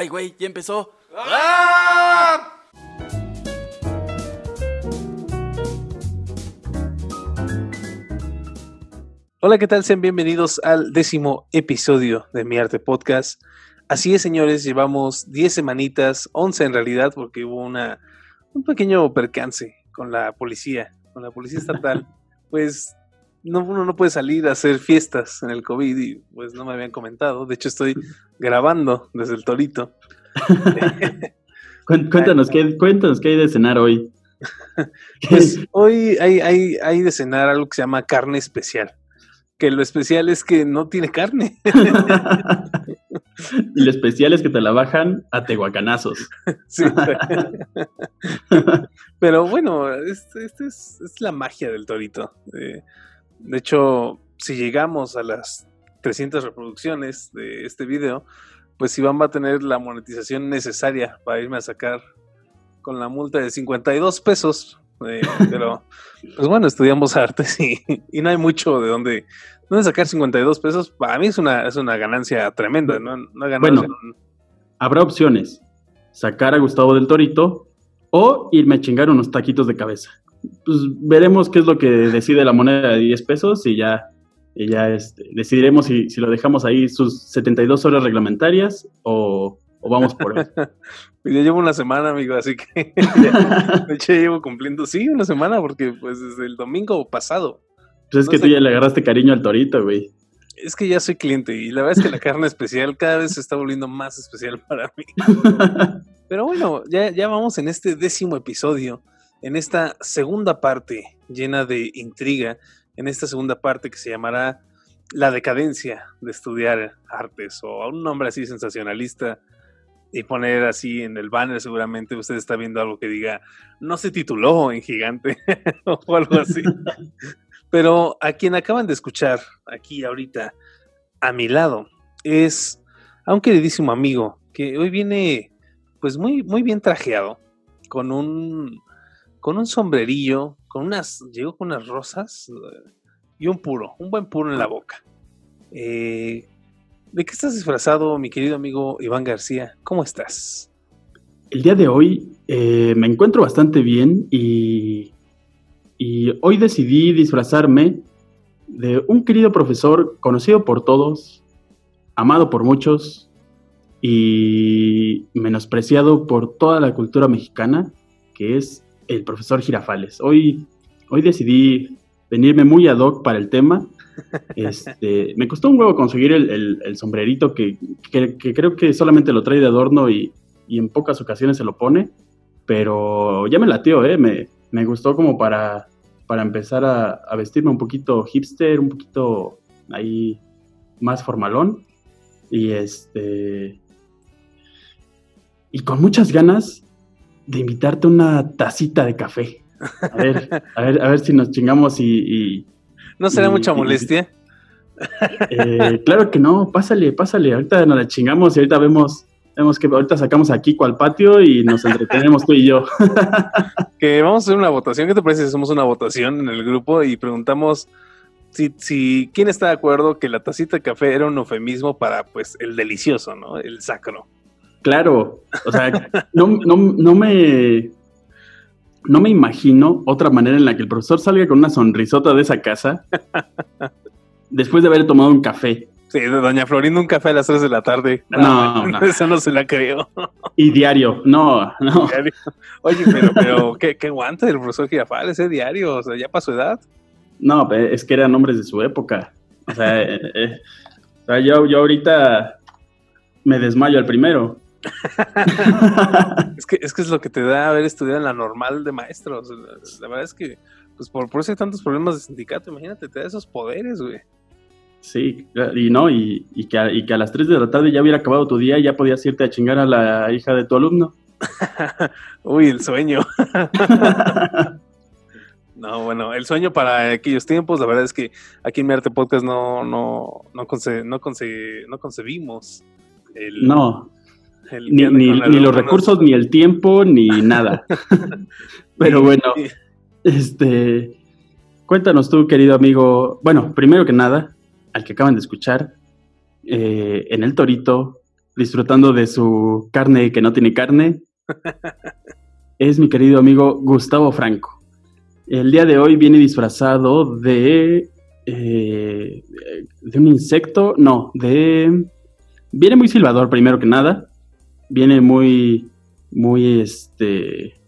Ay, güey, ya empezó. Hola, ¿qué tal? Sean bienvenidos al décimo episodio de Mi Arte Podcast. Así es, señores, llevamos 10 semanitas, 11 en realidad, porque hubo una, un pequeño percance con la policía, con la policía estatal. pues no, uno no puede salir a hacer fiestas en el COVID y pues no me habían comentado. De hecho, estoy grabando desde el Torito. cuéntanos, ¿qué, cuéntanos qué hay de cenar hoy. Pues hoy hay, hay, hay de cenar algo que se llama carne especial que lo especial es que no tiene carne. y lo especial es que te la bajan a tehuacanazos. sí. Pero bueno, esta este es, la magia del torito. Eh, de hecho, si llegamos a las 300 reproducciones de este video, pues Iván va a tener la monetización necesaria para irme a sacar con la multa de 52 pesos eh, pero, pues bueno, estudiamos artes y, no hay mucho de dónde, dónde sacar 52 pesos. Para mí es una, es una ganancia tremenda, ¿no? bueno, habrá opciones. Sacar a Gustavo del Torito o irme a chingar unos taquitos de cabeza. Pues veremos qué es lo que decide la moneda de 10 pesos y ya, ya este, decidiremos si, si lo dejamos ahí sus 72 horas reglamentarias o o vamos por eso. Pues ya llevo una semana, amigo, así que de hecho llevo cumpliendo, sí, una semana, porque pues desde el domingo pasado. Pues es que tú ya le agarraste cariño al torito, güey. Es que ya soy cliente y la verdad es que la carne especial cada vez se está volviendo más especial para mí. Pero bueno, ya, ya vamos en este décimo episodio, en esta segunda parte llena de intriga, en esta segunda parte que se llamará La decadencia de estudiar artes o un nombre así sensacionalista y poner así en el banner, seguramente usted está viendo algo que diga, no se tituló en gigante o algo así. Pero a quien acaban de escuchar aquí ahorita, a mi lado, es a un queridísimo amigo que hoy viene pues muy, muy bien trajeado, con un, con un sombrerillo, con unas, llegó con unas rosas y un puro, un buen puro en la boca. Eh, ¿De qué estás disfrazado, mi querido amigo Iván García? ¿Cómo estás? El día de hoy eh, me encuentro bastante bien y, y hoy decidí disfrazarme de un querido profesor conocido por todos, amado por muchos y menospreciado por toda la cultura mexicana, que es el profesor Girafales. Hoy, hoy decidí venirme muy ad hoc para el tema este, me costó un huevo conseguir el, sombrerito que, creo que solamente lo trae de adorno y, en pocas ocasiones se lo pone, pero ya me latió, ¿eh? me, gustó como para, para empezar a, vestirme un poquito hipster, un poquito ahí más formalón y este y con muchas ganas de invitarte una tacita de café. A ver, a ver, a ver si nos chingamos y ¿No será mucha molestia? Eh, claro que no, pásale, pásale. Ahorita nos la chingamos y ahorita vemos, vemos que ahorita sacamos aquí al patio y nos entretenemos tú y yo. que vamos a hacer una votación. ¿Qué te parece si hacemos una votación en el grupo y preguntamos si, si quién está de acuerdo que la tacita de café era un eufemismo para pues el delicioso, ¿no? El sacro. Claro, o sea, no, no, no me no me imagino otra manera en la que el profesor salga con una sonrisota de esa casa después de haber tomado un café. Sí, de Doña Florinda un café a las 3 de la tarde. No, no, Eso no se la creo. Y diario, no, no. Oye, pero, pero ¿qué, qué guante del profesor Girafal ese diario? O sea, ya pasó edad. No, es que eran hombres de su época. O sea, eh, eh, o sea yo, yo ahorita me desmayo al primero. es, que, es que es lo que te da haber estudiado en la normal de maestros. La verdad es que, pues por, por eso hay tantos problemas de sindicato, imagínate, te da esos poderes, güey. Sí, y no, y, que a, y que a las 3 de la tarde ya hubiera acabado tu día y ya podías irte a chingar a la hija de tu alumno. Uy, el sueño. no, bueno, el sueño para aquellos tiempos, la verdad es que aquí en Mi Arte Podcast no, no, no, no, no concebimos el, no ni, los recursos, ni el tiempo, ni nada. Pero bueno, este, cuéntanos tú, querido amigo. Bueno, primero que nada, al que acaban de escuchar, eh, en el Torito, disfrutando de su carne que no tiene carne, es mi querido amigo Gustavo Franco. El día de hoy viene disfrazado de... Eh, de un insecto, no, de... Viene muy silbador primero que nada. Viene muy, muy, este,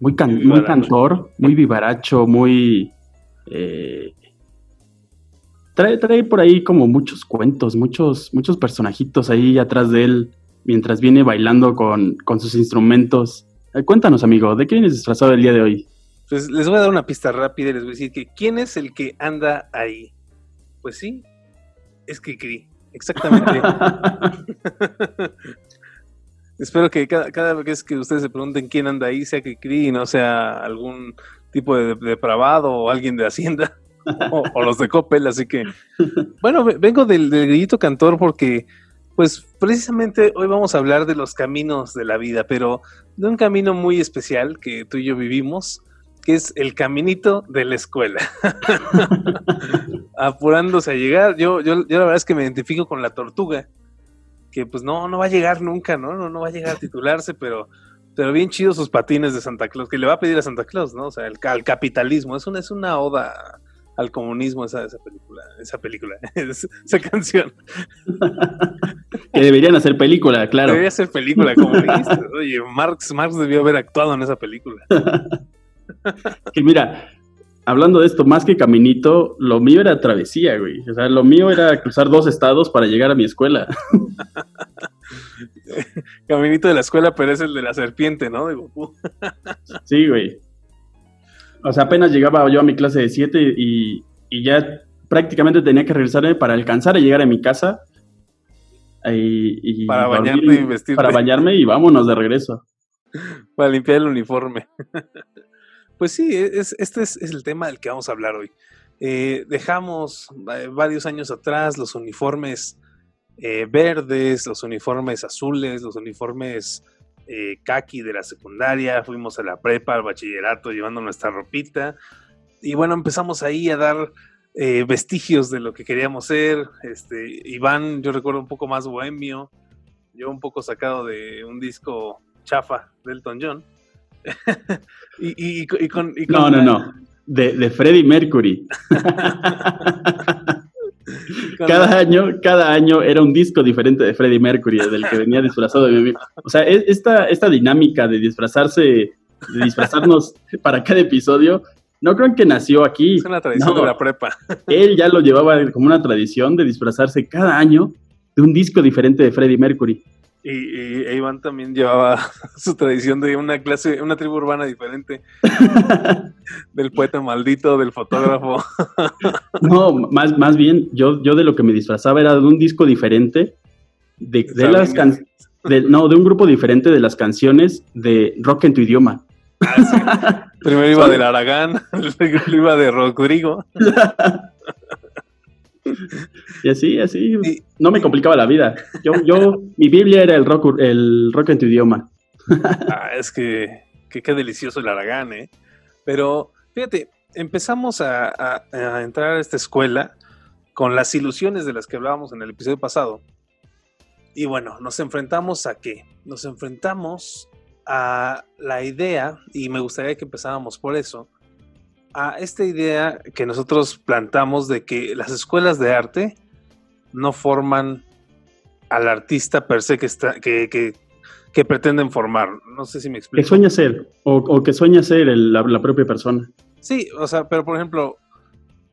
muy, muy cantor, muy vivaracho, muy... Eh, trae, trae por ahí como muchos cuentos, muchos, muchos personajitos ahí atrás de él mientras viene bailando con, con sus instrumentos. Eh, cuéntanos, amigo, ¿de quién es disfrazado el día de hoy? Pues les voy a dar una pista rápida y les voy a decir que ¿quién es el que anda ahí? Pues sí, es Kikri, exactamente. Espero que cada, vez que ustedes se pregunten quién anda ahí, sea Kikri y no sea algún tipo de depravado o alguien de Hacienda o, los de Coppel, así que bueno, vengo del, del grillito cantor porque pues precisamente hoy vamos a hablar de los caminos de la vida, pero de un camino muy especial que tú y yo vivimos, que es el caminito de la escuela. Apurándose a llegar. Yo, yo, yo la verdad es que me identifico con la tortuga, que pues no, no va a llegar nunca, ¿no? No, no va a llegar a titularse, pero, pero bien chidos sus patines de Santa Claus, que le va a pedir a Santa Claus, ¿no? O sea, el, al capitalismo. Es una, es una oda al comunismo esa, esa película, esa película, esa canción. que deberían hacer película, claro. Debería ser película comunista. Oye, Marx, Marx debió haber actuado en esa película. que mira, hablando de esto, más que caminito, lo mío era travesía, güey. O sea, lo mío era cruzar dos estados para llegar a mi escuela. caminito de la escuela, pero es el de la serpiente, ¿no? sí, güey. O sea, apenas llegaba yo a mi clase de 7 y, ya prácticamente tenía que regresarme para alcanzar a llegar a mi casa. Y, para bañarme y vestirme. Para bañarme y vámonos de regreso. Para limpiar el uniforme. pues sí, es, este es, el tema del que vamos a hablar hoy. Eh, dejamos eh, varios años atrás los uniformes eh, verdes, los uniformes azules, los uniformes kaki de la secundaria, fuimos a la prepa, al bachillerato, llevando nuestra ropita. Y bueno, empezamos ahí a dar vestigios de lo que queríamos ser. Este, Iván, yo recuerdo un poco más bohemio, yo un poco sacado de un disco chafa del Elton John. Y, con, no, no, no, de, de Freddie Mercury. cada año, cada año era un disco diferente de Freddie Mercury, del que venía disfrazado de. O sea, esta, esta dinámica de disfrazarse, de disfrazarnos para cada episodio, no creo que nació aquí. Es una tradición de la prepa. Él ya lo llevaba como una tradición de disfrazarse cada año de un disco diferente de Freddie Mercury. Y, Iván también llevaba su tradición de una clase, una tribu urbana diferente. del poeta maldito, del fotógrafo. no, más, más bien, yo, yo de lo que me disfrazaba era de un disco diferente, de, las no, de un grupo diferente de las canciones de rock en tu idioma. Ah, Primero iba del Aragán, luego iba de Rodrigo. Y así, así, no me complicaba la vida. Yo, yo, mi Biblia era el rock, el rock en tu idioma. Ah, es que, qué delicioso el Aragán, ¿eh? Pero, fíjate, empezamos a, entrar a esta escuela con las ilusiones de las que hablábamos en el episodio pasado. Y bueno, nos enfrentamos a qué? Nos enfrentamos a la idea, y me gustaría que empezáramos por eso, a esta idea que nosotros plantamos de que las escuelas de arte no forman al artista per se que, está, que, que, pretenden formar. No sé si me explico. Que sueña ser, o, que sueña ser la, propia persona. Sí, o sea, pero por ejemplo,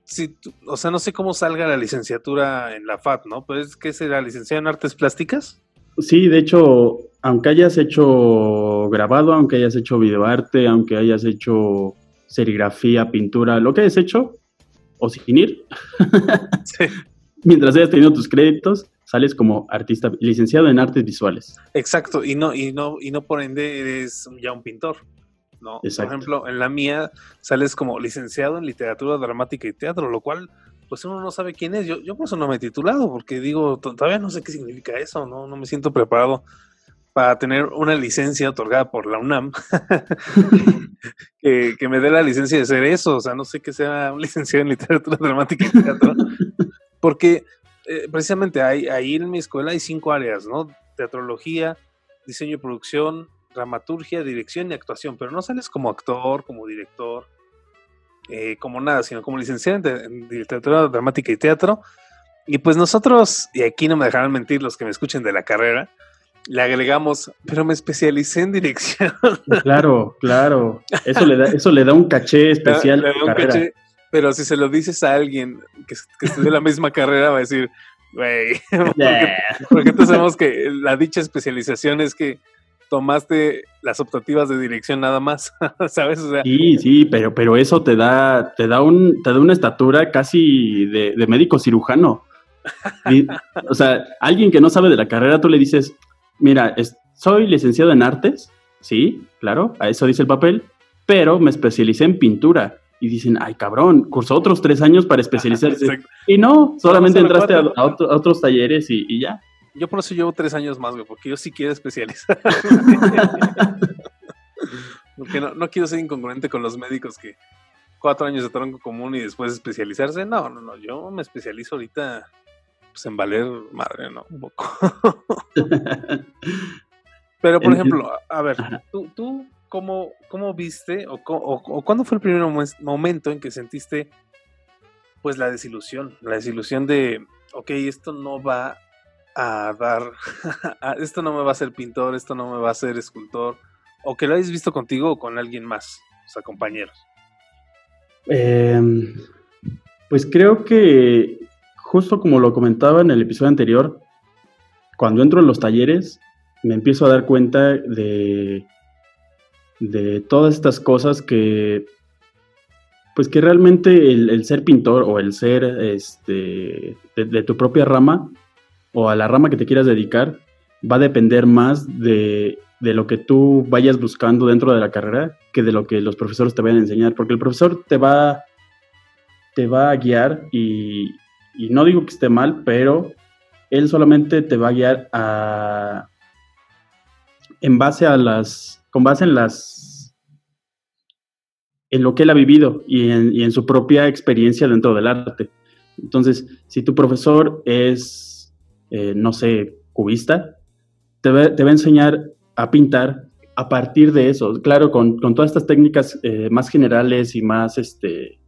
si o sea, no sé cómo salga la licenciatura en la FAT, ¿no? Pues, ¿qué será? ¿Licenciada en Artes Plásticas? Sí, de hecho, aunque hayas hecho grabado, aunque hayas hecho videoarte, aunque hayas hecho serigrafía, pintura, lo que hayas hecho, o sin ir, mientras hayas tenido tus créditos, sales como artista licenciado en artes visuales. Exacto, y no, y no, y no por ende eres ya un pintor. ¿no? Por ejemplo, en la mía sales como licenciado en literatura dramática y teatro, lo cual pues uno no sabe quién es. Yo, yo por eso no me he titulado, porque digo, todavía no sé qué significa eso, no, no me siento preparado para tener una licencia otorgada por la UNAM, que, me dé la licencia de ser eso, o sea, no sé que sea un licenciado en literatura dramática y teatro, porque eh, precisamente hay, ahí en mi escuela hay cinco áreas, ¿no? teatrología, diseño y producción, dramaturgia, dirección y actuación, pero no sales como actor, como director, eh, como nada, sino como licenciado en, literatura dramática y teatro. Y pues nosotros, y aquí no me dejarán mentir los que me escuchen de la carrera, le agregamos, pero me especialicé en dirección. Claro, claro. Eso le da, eso le da un caché especial. pero si se lo dices a alguien que, que estudió la misma carrera, va a decir, güey, porque, todos sabemos que la dicha especialización es que tomaste las optativas de dirección nada más, ¿sabes? sí, sí, pero, pero eso te da, te da un, te da una estatura casi de, médico cirujano. o sea, alguien que no sabe de la carrera, tú le dices, mira, soy licenciado en artes, sí, claro, a eso dice el papel, pero me especialicé en pintura y dicen, ay cabrón, cursó otros tres años para especializarse. y no, solamente entraste a, otros talleres y, ya. Yo por eso llevo tres años más, güey, porque yo sí quiero especializar. porque no, quiero ser incongruente con los médicos que cuatro años de tronco común y después especializarse. No, no, no, yo me especializo ahorita pues, en valer madre, ¿no? Un poco. Pero, por ejemplo, a ver, tú, tú ¿cómo, cómo viste o, o, cuándo fue el primer momento en que sentiste pues la desilusión? La desilusión de, ok, esto no va a dar, esto no me va a ser pintor, esto no me va a ser escultor, o que lo hayas visto contigo o con alguien más, o sea, compañeros. Em, pues creo que justo como lo comentaba en el episodio anterior, cuando entro en los talleres me empiezo a dar cuenta de de todas estas cosas que, pues que realmente el, ser pintor o el ser este, de, tu propia rama o a la rama que te quieras dedicar va a depender más de, lo que tú vayas buscando dentro de la carrera que de lo que los profesores te vayan a enseñar, porque el profesor te va, te va a guiar y, y no digo que esté mal, pero él solamente te va a guiar a, en base a las con base en las en lo que él ha vivido y en, su propia experiencia dentro del arte. Entonces, si tu profesor es, eh, no sé, cubista, te va, a enseñar a pintar a partir de eso, claro, con, todas estas técnicas eh, más generales y más, este,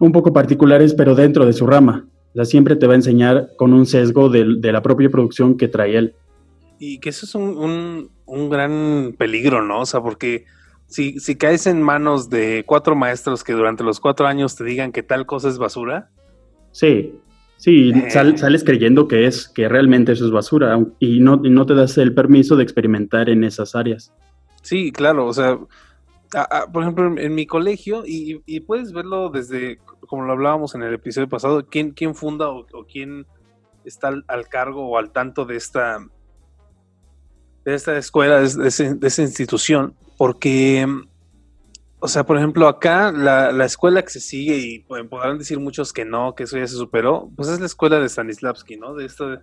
un poco particulares, pero dentro de su rama. O sea, siempre te va a enseñar con un sesgo de, de la propia producción que trae él. Y que eso es un, gran peligro, ¿no? O sea, porque si, si caes en manos de cuatro maestros que durante los cuatro años te digan que tal cosa es basura. Sí, sí, eh. sales creyendo que es, que realmente eso es basura y no, no te das el permiso de experimentar en esas áreas. Sí, claro, o sea, por ejemplo, en, mi colegio, y, puedes verlo desde, como lo hablábamos en el episodio pasado, quién, quién funda o, quién está al, cargo o al tanto de esta, de esta escuela, de, esa institución, porque, o sea, por ejemplo, acá la, escuela que se sigue, y podrán decir muchos que no, que eso ya se superó, pues es la escuela de Stanislavski, ¿no? De esto,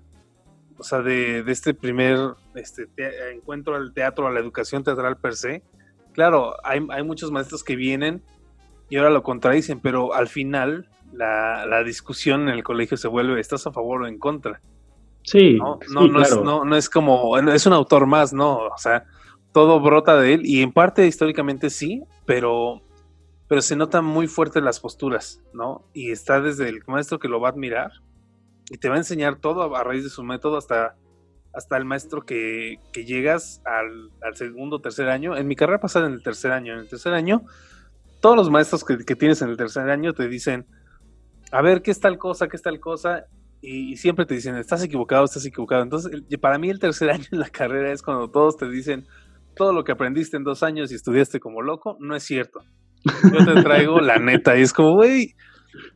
o sea, de, este primer este, encuentro al teatro, a la educación teatral per se. Claro, hay, muchos maestros que vienen y ahora lo contradicen, pero al final la, la discusión en el colegio se vuelve, ¿estás a favor o en contra? Sí. No, no, es, no, es como, es un autor más, no, o sea, todo brota de él y en parte históricamente sí, pero, pero se notan muy fuertes las posturas, ¿no? Y está desde el maestro que lo va a admirar y te va a enseñar todo a, raíz de su método hasta, hasta el maestro que, que llegas al, al segundo, tercer año. En mi carrera pasada en el tercer año, en el tercer año, todos los maestros que, que tienes en el tercer año te dicen, a ver, ¿qué es tal cosa? ¿Qué es tal cosa? y, siempre te dicen, estás equivocado, estás equivocado. Entonces, para mí el tercer año en la carrera es cuando todos te dicen, todo lo que aprendiste en dos años y estudiaste como loco, no es cierto. Yo te traigo la neta y es como, güey,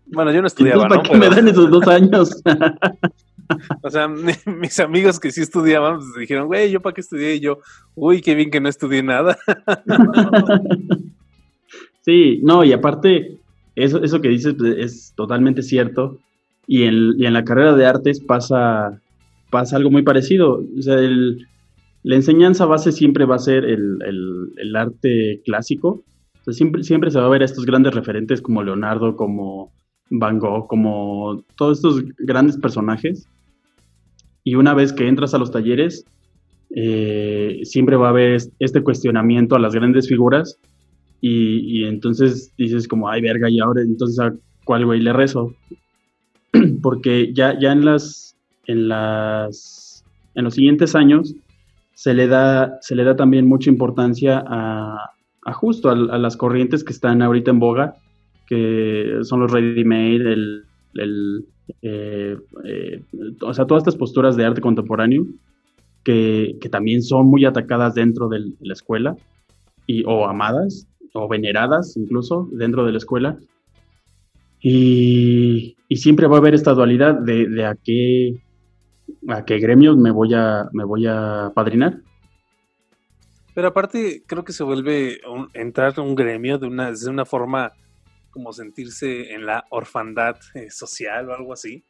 bueno, yo no estudiaba, ¿Para qué me dan esos dos años? o sea, mis amigos que sí estudiaban, pues dijeron, güey, ¿yo para qué estudié? Y yo, uy, qué bien que no estudié nada. sí, no, y aparte, eso, eso que dices pues, es totalmente cierto. Y en, la carrera de artes pasa, pasa algo muy parecido. la enseñanza base siempre va a ser el, arte clásico. siempre, siempre se va a ver a estos grandes referentes como Leonardo, como Van Gogh, como todos estos grandes personajes. Y una vez que entras a los talleres, eh, siempre va a haber este cuestionamiento a las grandes figuras y, entonces dices como, ay verga, y ahora entonces a cuál güey le rezo. Porque ya, ya en las, en las, en los siguientes años se le da, se le da también mucha importancia a, justo a, las corrientes que están ahorita en boga, que son los ready-made, el, el eh, eh, o sea, todas estas posturas de arte contemporáneo que, también son muy atacadas dentro de la escuela y, o amadas o veneradas incluso dentro de la escuela. Y, siempre va a haber esta dualidad de, a qué a qué gremios me voy a me voy a padrinar. Pero aparte creo que se vuelve entrar un gremio de una, de una forma como sentirse en la orfandad eh, social o algo así.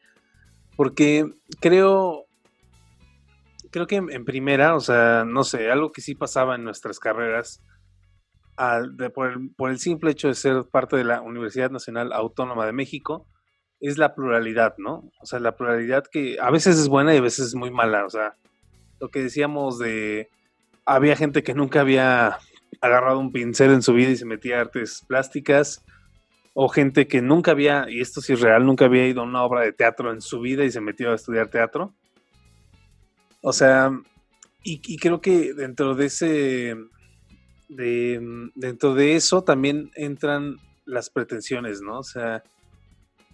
Porque creo, creo que en, primera, o sea, no sé, algo que sí pasaba en nuestras carreras, por, el, simple hecho de ser parte de la Universidad Nacional Autónoma de México, es la pluralidad, ¿no? O sea, la pluralidad que a veces es buena y a veces es muy mala. O sea, lo que decíamos de, había gente que nunca había agarrado un pincel en su vida y se metía a artes plásticas, o gente que nunca había, y esto sí es real, nunca había ido a una obra de teatro en su vida y se metió a estudiar teatro. O sea, y, creo que dentro de ese, de, dentro de eso también entran las pretensiones, ¿no? O sea,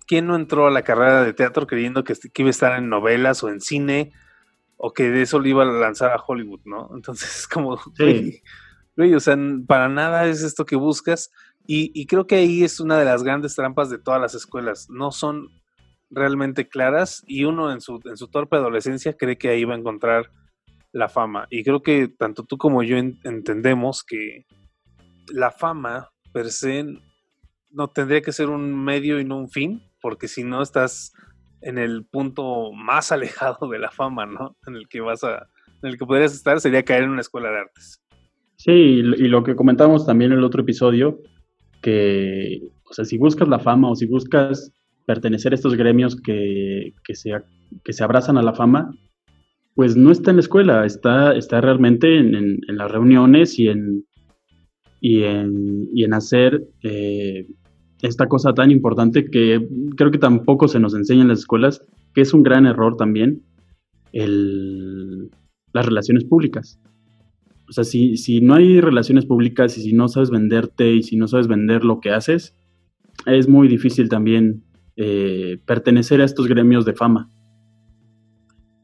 ¿quién no entró a la carrera de teatro creyendo que, iba a estar en novelas o en cine o que de eso lo iba a lanzar a Hollywood, ¿no? Entonces, como, sí. o sea, para nada es esto que buscas y, creo que ahí es una de las grandes trampas de todas las escuelas. No son realmente claras y uno en su, en su torpe adolescencia cree que ahí va a encontrar la fama. Y creo que tanto tú como yo entendemos que la fama per se no tendría que ser un medio y no un fin, porque si no estás en el punto más alejado de la fama, ¿no? En el que vas a, en el que podrías estar sería caer en una escuela de artes. Sí, y lo que comentamos también en el otro episodio, que, o sea, si buscas la fama o si buscas pertenecer a estos gremios que, que, se, que se abrazan a la fama, pues no está en la escuela, está, está realmente en, las reuniones y en, y en, y en hacer eh, esta cosa tan importante que creo que tampoco se nos enseña en las escuelas, que es un gran error también, el, las relaciones públicas. O sea, si, si no hay relaciones públicas y si no sabes venderte y si no sabes vender lo que haces, es muy difícil también eh, pertenecer a estos gremios de fama.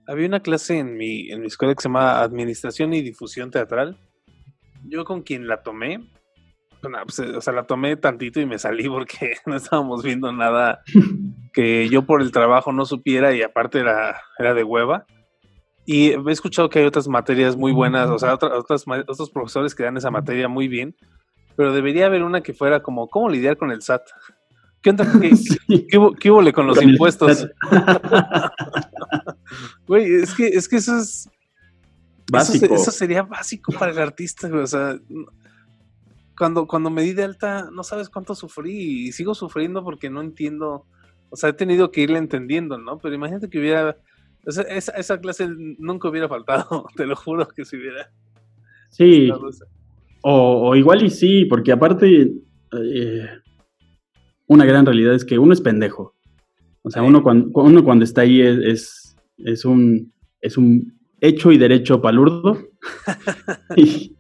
Había una clase en mi, en mi escuela que se llama Administración y Difusión Teatral. Yo con quien la tomé, pues, o sea, la tomé tantito y me salí porque no estábamos viendo nada que yo por el trabajo no supiera y aparte era, era de hueva. Y he escuchado que hay otras materias muy buenas, o sea, otros profesores que dan esa materia muy bien, pero debería haber una que fuera como, ¿cómo lidiar con el SAT? ¿Qué onda? ¿Qué, hubo, con los impuestos? Güey, es que, es que eso es... Básico. Eso, sería básico para el artista, güey. O sea, cuando, cuando me di de alta, no sabes cuánto sufrí y sigo sufriendo porque no entiendo. O sea, he tenido que irle entendiendo, ¿no? Pero imagínate que hubiera esa, esa, clase nunca hubiera faltado, te lo juro que si hubiera. Sí. O, igual y sí, porque aparte, eh, una gran realidad es que uno es pendejo. O sea, uno, cuando, uno cuando está ahí es, es, un, es un hecho y derecho palurdo. y,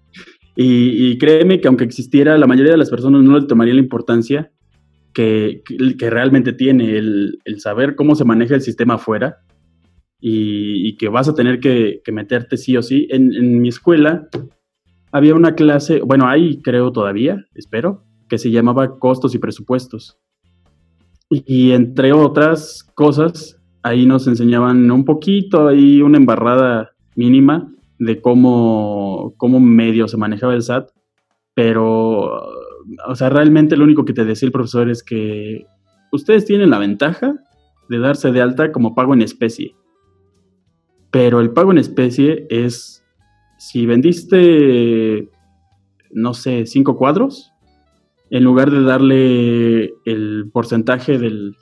y, créeme que aunque existiera, la mayoría de las personas no le tomaría la importancia que, que, realmente tiene el, el, saber cómo se maneja el sistema afuera y, que vas a tener que, meterte sí o sí. En, mi escuela había una clase, bueno, ahí creo todavía, espero, que se llamaba costos y presupuestos. Y, entre otras cosas, ahí nos enseñaban un poquito, ahí una embarrada mínima de cómo, cómo medio se manejaba el SAT, pero, o sea, realmente lo único que te decía el profesor es que ustedes tienen la ventaja de darse de alta como pago en especie. Pero el pago en especie es, si vendiste, no sé, cinco cuadros, en lugar de darle el porcentaje del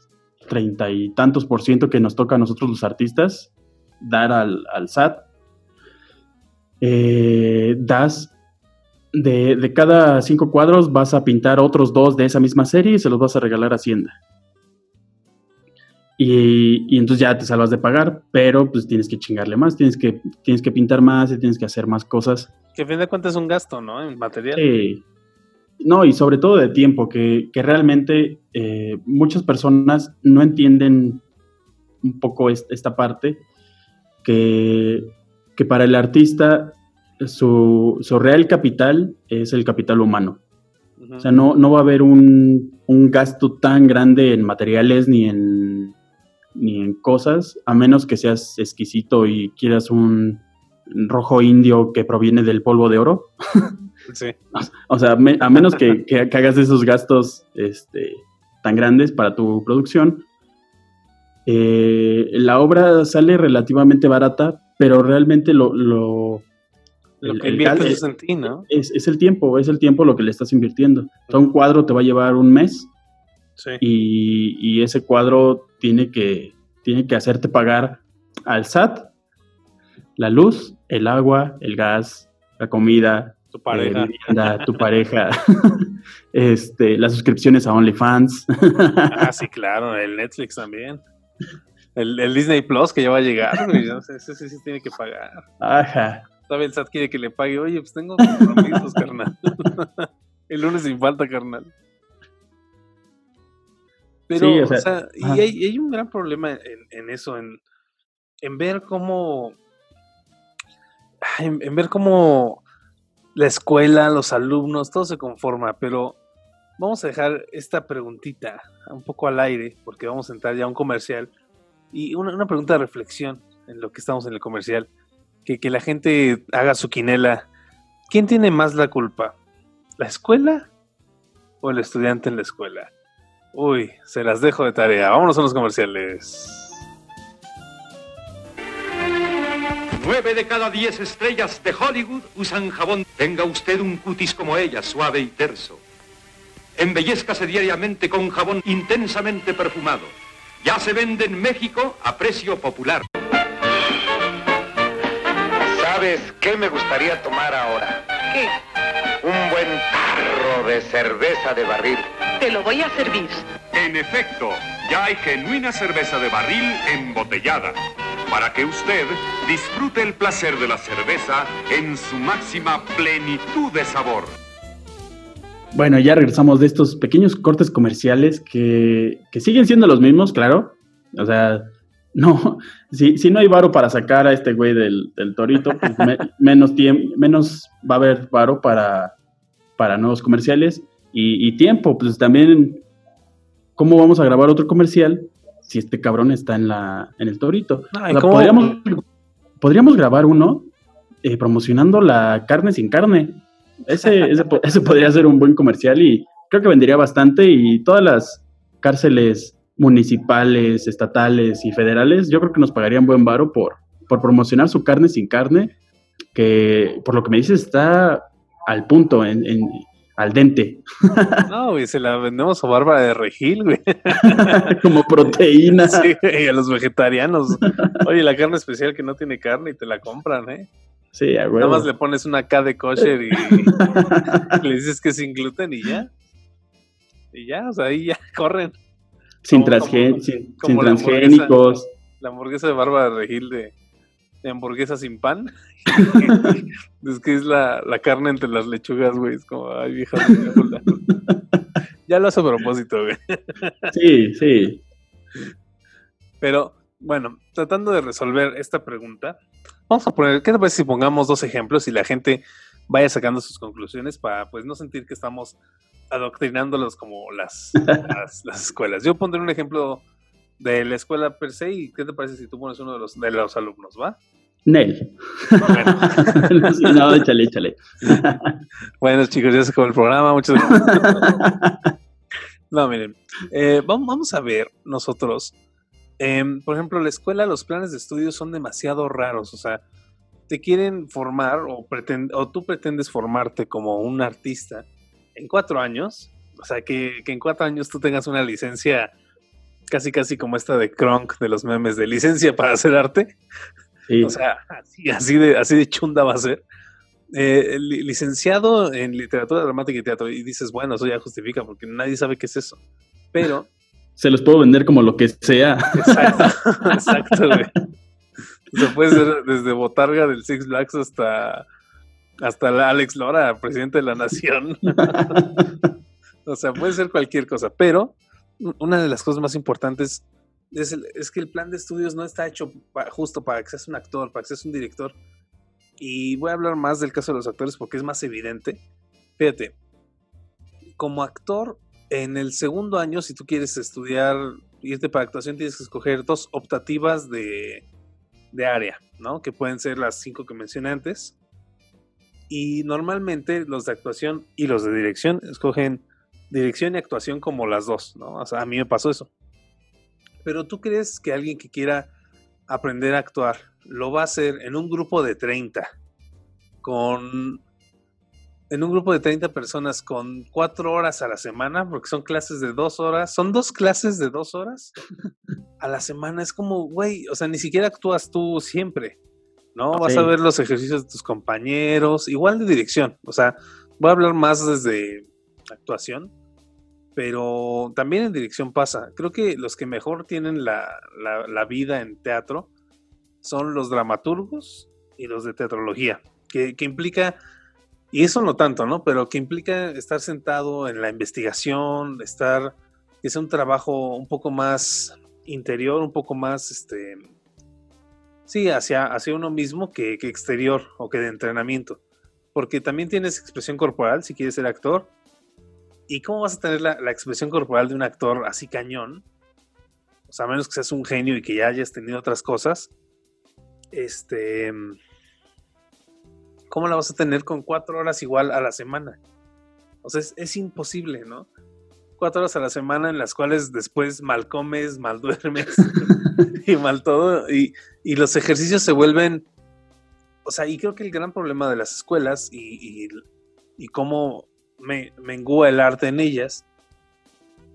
treinta y tantos por ciento que nos toca a nosotros los artistas, dar al, SAT, eh, das de, cada cinco cuadros vas a pintar otros dos de esa misma serie y se los vas a regalar a Hacienda. Y, entonces ya te salvas de pagar, pero pues tienes que chingarle más, tienes que, tienes que pintar más y tienes que hacer más cosas. Que a fin de cuentas es un gasto, ¿no? En material. Sí. No, y sobre todo de tiempo, que, realmente eh, muchas personas no entienden un poco esta parte, que, que para el artista su, real capital es el capital humano. O sea, no, no va a haber un, gasto tan grande en materiales ni en, ni en cosas, a menos que seas exquisito y quieras un rojo indio que proviene del polvo de oro. Sí. o sea, a menos que, hagas esos gastos este, tan grandes para tu producción, eh, la obra sale relativamente barata, pero realmente lo, lo que inviertes en ti, ¿no? Es, el tiempo, es el tiempo lo que le estás invirtiendo. un cuadro te va a llevar un mes sí. y, ese cuadro tiene que, tiene que hacerte pagar al SAT la luz, el agua, el gas, la comida, tu pareja, tu pareja, este, las suscripciones a OnlyFans. ah, sí, claro, el Netflix también. El, Disney Plus que ya va a llegar, ese sí se tiene que pagar. Ajá. Todavía el SAT quiere que le pague. Oye, pues tengo compromisos, carnal. el lunes sin falta, carnal. Pero, o sea, y hay, un gran problema en, eso, en, ver cómo. En, ver cómo la escuela, los alumnos, todo se conforma, pero vamos a dejar esta preguntita un poco al aire, porque vamos a entrar ya a un comercial. Y una, una pregunta de reflexión en lo que estamos en el comercial que, la gente haga su quinela, ¿quién tiene más la culpa? ¿La escuela o el estudiante en la escuela? Uy, se las dejo de tarea. Vámonos a los comerciales. Nueve de cada diez estrellas de Hollywood usan jabón. Tenga usted un cutis como ella, suave y terso. Embellezcase diariamente con jabón intensamente perfumado. Ya se vende en México a precio popular. ¿Sabes qué me gustaría tomar ahora? ¿Qué? Un buen tarro de cerveza de barril. Te lo voy a servir. En efecto, ya hay genuina cerveza de barril embotellada. Para que usted disfrute el placer de la cerveza en su máxima plenitud de sabor. Bueno, ya regresamos de estos pequeños cortes comerciales que, que siguen siendo los mismos, claro. O sea, no, si, si no hay varo para sacar a este güey del, torito, pues menos, menos va a haber varo para, para nuevos comerciales y, tiempo, pues también, ¿cómo vamos a grabar otro comercial si este cabrón está en, la, en el torito? podríamos, podríamos, grabar uno eh, promocionando la carne sin carne. Ese, ese, ese podría ser un buen comercial y creo que vendería bastante y todas las cárceles municipales, estatales y federales, yo creo que nos pagarían buen varo por, por promocionar su carne sin carne, que por lo que me dices está al punto, en, al dente. No, güey, se la vendemos a Bárbara de Regil, güey. Como proteína. Sí, y a los vegetarianos. Oye, la carne especial que no tiene carne y te la compran, ¿eh? Sí, a Nada más le pones una K de kosher y le dices que es sin gluten y ya. Y ya, o sea, ahí ya corren. Sin, transgénicos. La hamburguesa, de Bárbara Regil de, de hamburguesa sin pan. es que es la, carne entre las lechugas, güey. Es como, ay, vieja. ya lo hace a propósito, güey. sí, sí. Pero, bueno, tratando de resolver esta pregunta, vamos a poner, ¿qué te parece si pongamos dos ejemplos y la gente vaya sacando sus conclusiones para pues no sentir que estamos adoctrinándolos como las, las, escuelas. Yo pondré un ejemplo de la escuela per se y ¿qué te parece si tú pones uno de los, de los alumnos, va? Nel. Bueno. no, échale, échale. bueno, chicos, ya se acabó el programa. Muchas gracias. no, miren, eh, vamos, a ver nosotros. Em, por ejemplo, la escuela, los planes de estudio son demasiado raros. O sea, te quieren formar o, o tú pretendes formarte como un artista en cuatro años, o sea, que, en cuatro años tú tengas una licencia casi casi como esta de Kronk de los memes de licencia para hacer arte, O sea, así, de, así de chunda va a ser. Eh, licenciado en literatura dramática y teatro. Y dices, bueno, eso ya justifica porque nadie sabe qué es eso. Pero. Se los puedo vender como lo que sea. Exacto, exacto, güey. O sea, puede ser desde Botarga del Six Blacks hasta, hasta Alex Lora, presidente de la nación. o sea, puede ser cualquier cosa. Pero una de las cosas más importantes es, que el plan de estudios no está hecho justo para que seas un actor, para que seas un director. Y voy a hablar más del caso de los actores porque es más evidente. Fíjate, como actor, en el segundo año, si tú quieres estudiar, irte para actuación, tienes que escoger dos optativas de, de área, ¿no? Que pueden ser las cinco que mencioné antes. Y normalmente los de actuación y los de dirección escogen dirección y actuación como las dos, ¿no? O sea, a mí me pasó eso. Pero tú crees que alguien que quiera aprender a actuar lo va a hacer en un grupo de 30, con en un grupo de 30 personas con cuatro horas a la semana, porque son clases de dos horas, son dos clases de dos horas a la semana. Es como, güey, o sea, ni siquiera actúas tú siempre, ¿no? Vas a ver los ejercicios de tus compañeros, igual de dirección, o sea, voy a hablar más desde actuación, pero también en dirección pasa. Creo que los que mejor tienen la, vida en teatro son los dramaturgos y los de teatrología, que, implica, y eso no tanto, ¿no? Pero que implica estar sentado en la investigación, estar, que es un trabajo un poco más interior, un poco más, este, sí, hacia, hacia uno mismo que, que exterior o que de entrenamiento. Porque también tienes expresión corporal si quieres ser actor, ¿Y cómo vas a tener la, expresión corporal de un actor así cañón? O sea, a menos que seas un genio y que ya hayas tenido otras cosas. Este. ¿Cómo la vas a tener con cuatro horas igual a la semana? O sea, es, imposible, ¿no? Cuatro horas a la semana en las cuales después mal comes, mal duermes y mal todo. Y, los ejercicios se vuelven. O sea, y creo que el gran problema de las escuelas y, y, y cómo me mengúa el arte en ellas,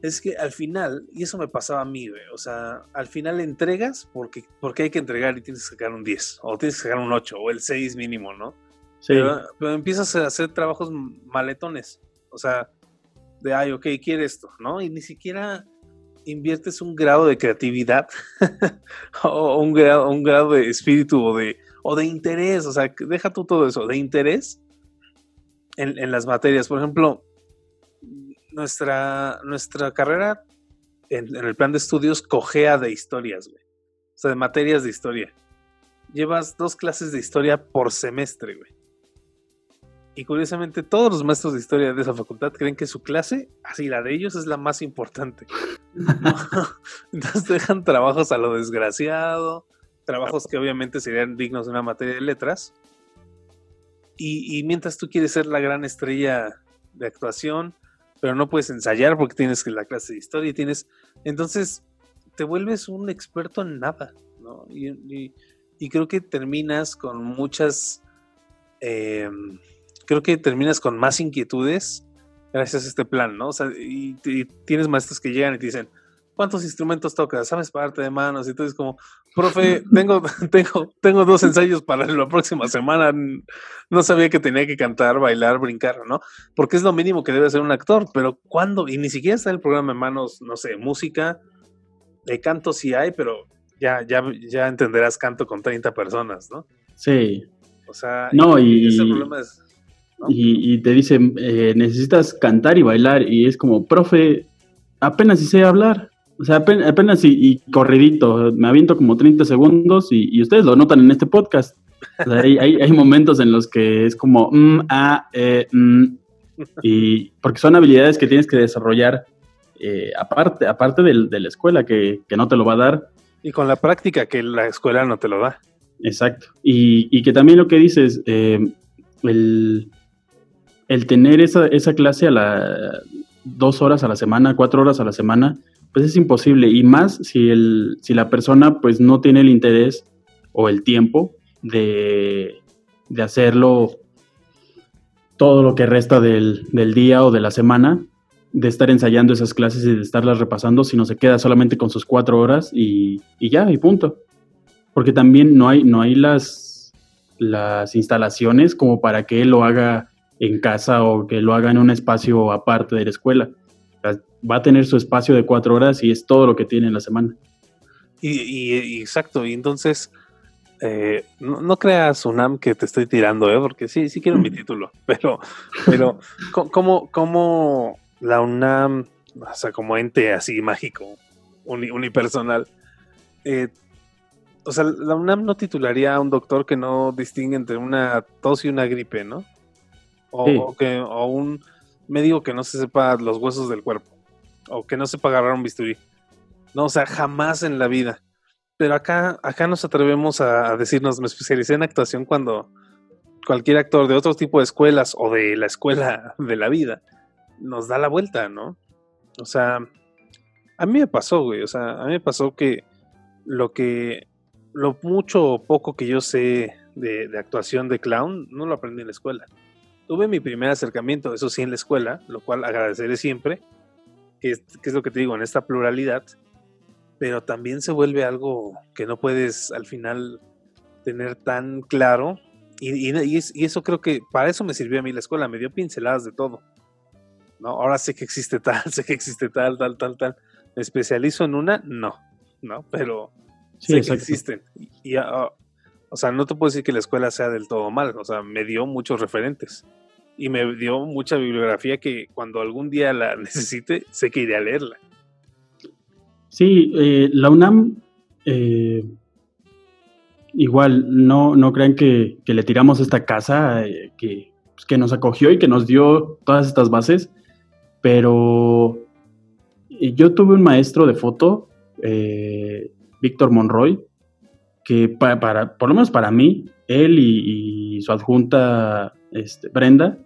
es que al final, y eso me pasaba a mí, o sea, al final entregas porque, porque hay que entregar y tienes que sacar un 10, o tienes que sacar un 8, o el 6 mínimo, ¿no? Sí. Pero, empiezas a hacer trabajos maletones, o sea, de, ay, ok, quiere esto, ¿no? Y ni siquiera inviertes un grado de creatividad o un grado, un grado de espíritu o de, o de interés, o sea, deja tú todo eso, de interés en, las materias. Por ejemplo, nuestra, nuestra carrera en, el plan de estudios cojea de historias, güey. O sea, de materias de historia. Llevas dos clases de historia por semestre, güey. Y curiosamente, todos los maestros de historia de esa facultad creen que su clase, así la de ellos, es la más importante. Entonces dejan trabajos a lo desgraciado, trabajos que obviamente serían dignos de una materia de letras, y, mientras tú quieres ser la gran estrella de actuación, pero no puedes ensayar porque tienes la clase de historia y tienes. Entonces te vuelves un experto en nada, ¿no? Y, creo que terminas con muchas. Em, creo que terminas con más inquietudes gracias a este plan, ¿no? O sea, y tienes maestros que llegan y te dicen, ¿cuántos instrumentos tocas? ¿Sabes parte de manos? Y tú como, profe, tengo, tengo, tengo dos ensayos para la próxima semana. No sabía que tenía que cantar, bailar, brincar, ¿no? Porque es lo mínimo que debe hacer un actor, pero ¿cuándo? Y ni siquiera está en el programa de manos, no sé, música, de canto sí hay, pero ya, ya, ya entenderás canto con 30 personas, ¿no? Sí. O sea, no, y, y, te dicen, eh, necesitas cantar y bailar, y es como, profe, apenas si sé hablar. O sea, apenas, y, corridito, me aviento como 30 segundos y, ustedes lo notan en este podcast. hay, momentos en los que es como, mm, ah, eh, mm", y porque son habilidades que tienes que desarrollar eh, aparte, aparte de la escuela, que, no te lo va a dar. Y con la práctica que la escuela no te lo da. Exacto. Y, que también lo que dices, eh, el, el, tener esa, esa clase a la dos horas a la semana, cuatro horas a la semana, pues es imposible. Y más si, el, si la persona pues no tiene el interés o el tiempo de, hacerlo todo lo que resta del, día o de la semana, de estar ensayando esas clases y de estarlas repasando, sino se queda solamente con sus cuatro horas y, y ya, y punto. porque también no hay, no hay las, las instalaciones como para que él lo haga en casa o que lo haga en un espacio aparte de la escuela. Va a tener su espacio de cuatro horas y es todo lo que tiene en la semana. Y, exacto, y entonces, eh, no, creas UNAM que te estoy tirando, ¿eh? porque sí, sí quiero mi título, pero, pero ¿cómo, cómo la UNAM, o sea, como ente así mágico, unipersonal, eh, o sea, la UNAM no titularía a un doctor que no distingue entre una tos y una gripe, ¿no? O, que, o un médico que no se sepa los huesos del cuerpo, o que no sepa agarrar un bisturí. No, o sea, jamás en la vida. Pero acá, acá nos atrevemos a, decirnos, me especialicé en actuación cuando cualquier actor de otro tipo de escuelas o de la escuela de la vida nos da la vuelta, ¿no? O sea, a mí me pasó, güey. O sea, a mí me pasó que lo que, lo mucho o poco que yo sé de, actuación de clown, no lo aprendí en la escuela. Tuve mi primer acercamiento, eso sí, en la escuela, lo cual agradeceré siempre, que es, que es lo que te digo, en esta pluralidad, pero también se vuelve algo que no puedes al final tener tan claro. Y, y, eso creo que para eso me sirvió a mí la escuela, me dio pinceladas de todo. ¿no? Ahora sé que existe tal, sé que existe tal, tal, tal, tal. ¿Me especializo en una? No, ¿no? Pero sé que existen. Y, ah, o sea, no te puedo decir que la escuela sea del todo mal, o sea, me dio muchos referentes. Y me dio mucha bibliografía que cuando algún día la necesite, sé que iré a leerla. Sí, eh, la UNAM, eh, igual, no, no crean que, le tiramos esta casa eh, que, pues, que nos acogió y que nos dio todas estas bases pero eh, yo tuve un maestro de foto, Víctor Monroy, que para, por lo menos para mí, él y, su adjunta este, Brenda,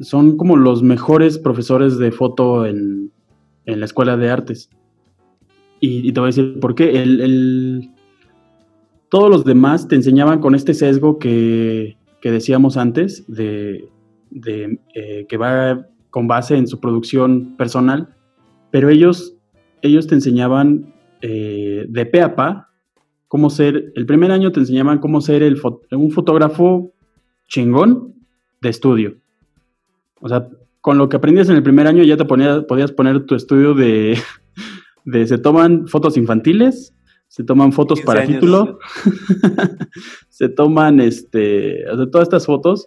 son como los mejores profesores de foto en, la escuela de artes. Y, te voy a decir por qué. El, todos los demás te enseñaban con este sesgo que, decíamos antes, de, eh, que va con base en su producción personal, pero ellos, ellos te enseñaban eh, de pe a pa cómo ser, el primer año te enseñaban cómo ser el un fotógrafo chingón de estudio. O sea, con lo que aprendías en el primer año ya te podías poner tu estudio de, de se toman fotos infantiles, se toman fotos para título, se toman este, o sea, todas estas fotos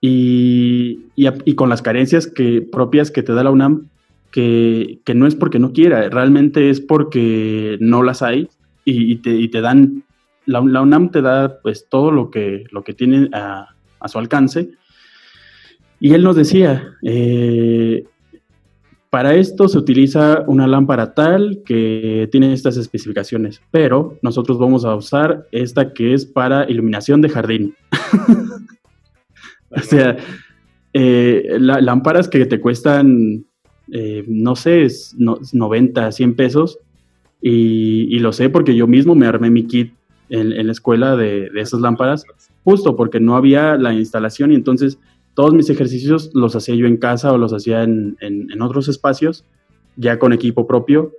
y, y, con las carencias que, propias que te da la UNAM, que, que, no es porque no quiera, realmente es porque no las hay y, te, dan, la, UNAM te da pues todo lo que, lo que tiene a, a su alcance. Y él nos decía, eh, para esto se utiliza una lámpara tal que tiene estas especificaciones, pero nosotros vamos a usar esta que es para iluminación de jardín. O sea, eh, lámparas que te cuestan, eh, no sé, 90, 100 pesos. Y, lo sé porque yo mismo me armé mi kit en, la escuela de, esas lámparas, justo porque no había la instalación y entonces todos mis ejercicios los hacía yo en casa o los hacía en, otros espacios, ya con equipo propio.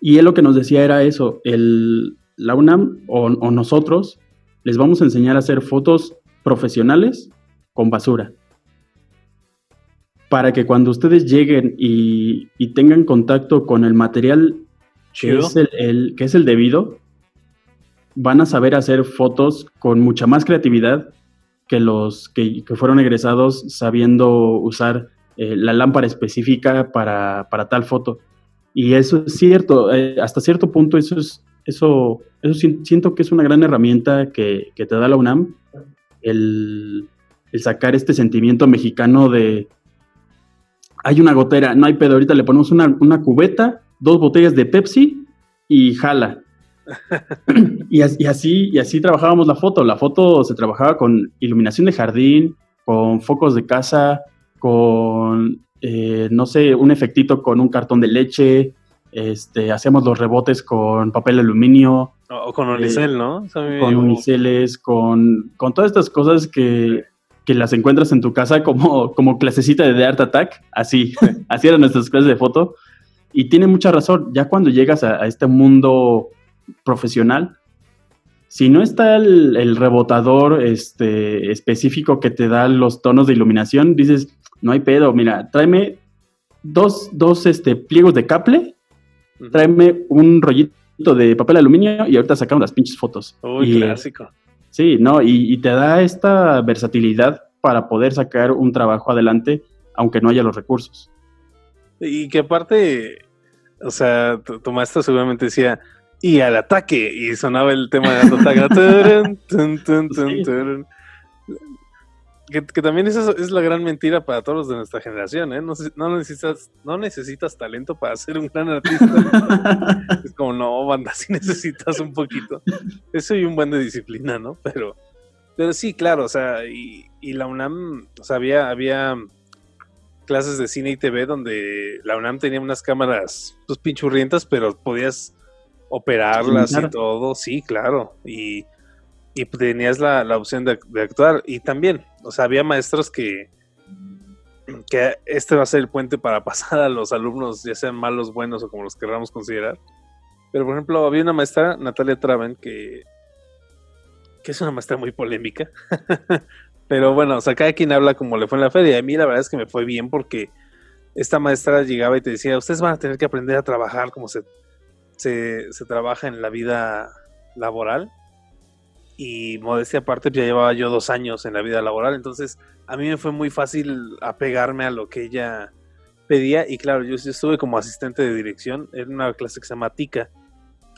Y él lo que nos decía era eso, el, la UNAM o nosotros les vamos a enseñar a hacer fotos profesionales con basura. Para que cuando ustedes lleguen y, tengan contacto con el material que es el, que es el debido, van a saber hacer fotos con mucha más creatividad que los que, fueron egresados sabiendo usar eh, la lámpara específica para, tal foto. Y eso es cierto, eh, hasta cierto punto eso es, eso, eso siento que es una gran herramienta que, que te da la UNAM el, sacar este sentimiento mexicano de hay una gotera, no hay pedo, ahorita le ponemos una, cubeta, dos botellas de Pepsi y jala. y, así, y así trabajábamos la foto. La foto se trabajaba con iluminación de jardín, con focos de casa, con, eh, no sé, un efectito con un cartón de leche, este, hacíamos los rebotes con papel aluminio. O, con unicel, ¿no? con uniceles, con, con, todas estas cosas que, que, las encuentras en tu casa como, como clasecita de Art Attack, así, así eran nuestras clases de foto. Y tiene mucha razón, ya cuando llegas a, este mundo profesional, si no está el, rebotador este, específico que te da los tonos de iluminación, dices, no hay pedo, mira, tráeme dos, dos este, pliegos de caple, tráeme un rollito de papel aluminio y ahorita sacamos las pinches fotos. Uy, clásico. Sí, ¿no? Y, y, te da esta versatilidad para poder sacar un trabajo adelante, aunque no haya los recursos. Y que aparte, o sea, tu, maestro seguramente decía, y al ataque, y sonaba el tema de la que, que, también esa es la gran mentira para todos los de nuestra generación, ¿eh? No, no, necesitas, no necesitas talento para ser un gran artista. es como, no, banda, sí necesitas un poquito. Eso y un buen de disciplina, ¿no? Pero, pero sí, claro, o sea, y, y la UNAM, o sea, había, había clases de cine y TV donde la UNAM tenía unas cámaras, pues pinchurrientas, pero podías operarlas y todo, sí, claro. Y, y tenías la, opción de, actuar. Y también, o sea, había maestros que, que este va a ser el puente para pasar a los alumnos, ya sean malos, buenos o como los queramos considerar. Pero, por ejemplo, había una maestra, Natalia Traven, que, que es una maestra muy polémica. Pero bueno, o sea, cada quien habla como le fue en la feria. A mí la verdad es que me fue bien porque esta maestra llegaba y te decía, ustedes van a tener que aprender a trabajar como se, se, trabaja en la vida laboral. Y modestia aparte, ya llevaba yo dos años en la vida laboral. Entonces, a mí me fue muy fácil apegarme a lo que ella pedía. Y claro, yo, yo estuve como asistente de dirección en una clase que se llama TICA,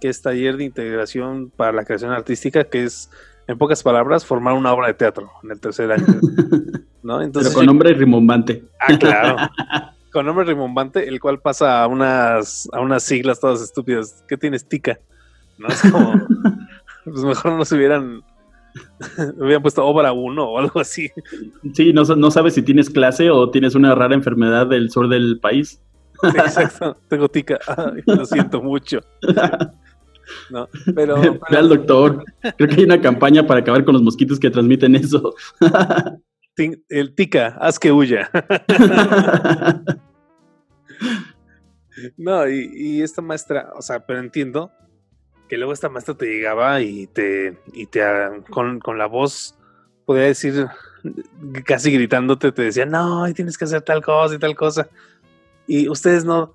que es Taller de Integración para la Creación Artística, que es en pocas palabras, formar una obra de teatro en el tercer año. ¿no? Entonces, Pero con nombre rimbombante. Ah, claro. con nombre rimbombante, el cual pasa a unas, a unas siglas todas estúpidas. ¿Qué tienes, tica? ¿No? Es como, pues mejor no se hubieran, hubieran puesto obra 1 o algo así. Sí, no, no sabes si tienes clase o tienes una rara enfermedad del sur del país. exacto, tengo tica. lo siento mucho. No, pero, Ve al doctor. Creo que hay una campaña para acabar con los mosquitos que transmiten eso. El tica, haz que huya. No, y, esta maestra, o sea, pero entiendo que luego esta maestra te llegaba y te, y te con, con la voz, podría decir, casi gritándote, te decía, no, tienes que hacer tal cosa y tal cosa. Y ustedes no,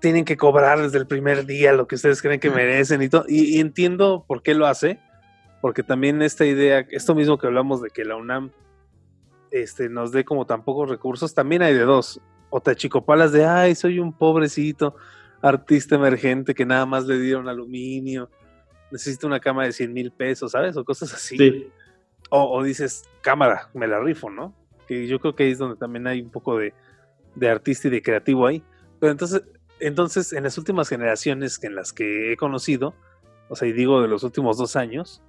tienen que cobrar desde el primer día lo que ustedes creen que merecen y todo. Y, entiendo por qué lo hace, porque también esta idea, esto mismo que hablamos de que la UNAM este, nos dé como tan pocos recursos, también hay de dos. O te achicopalas de, ay, soy un pobrecito artista emergente que nada más le dieron aluminio, necesito una cámara de 100 mil pesos, ¿sabes? O cosas así. O, dices, cámara, me la rifo, ¿no? Que yo creo que ahí es donde también hay un poco de, de artista y de creativo ahí. Pero entonces entonces, en las últimas generaciones en las que he conocido, o sea, y digo de los últimos dos años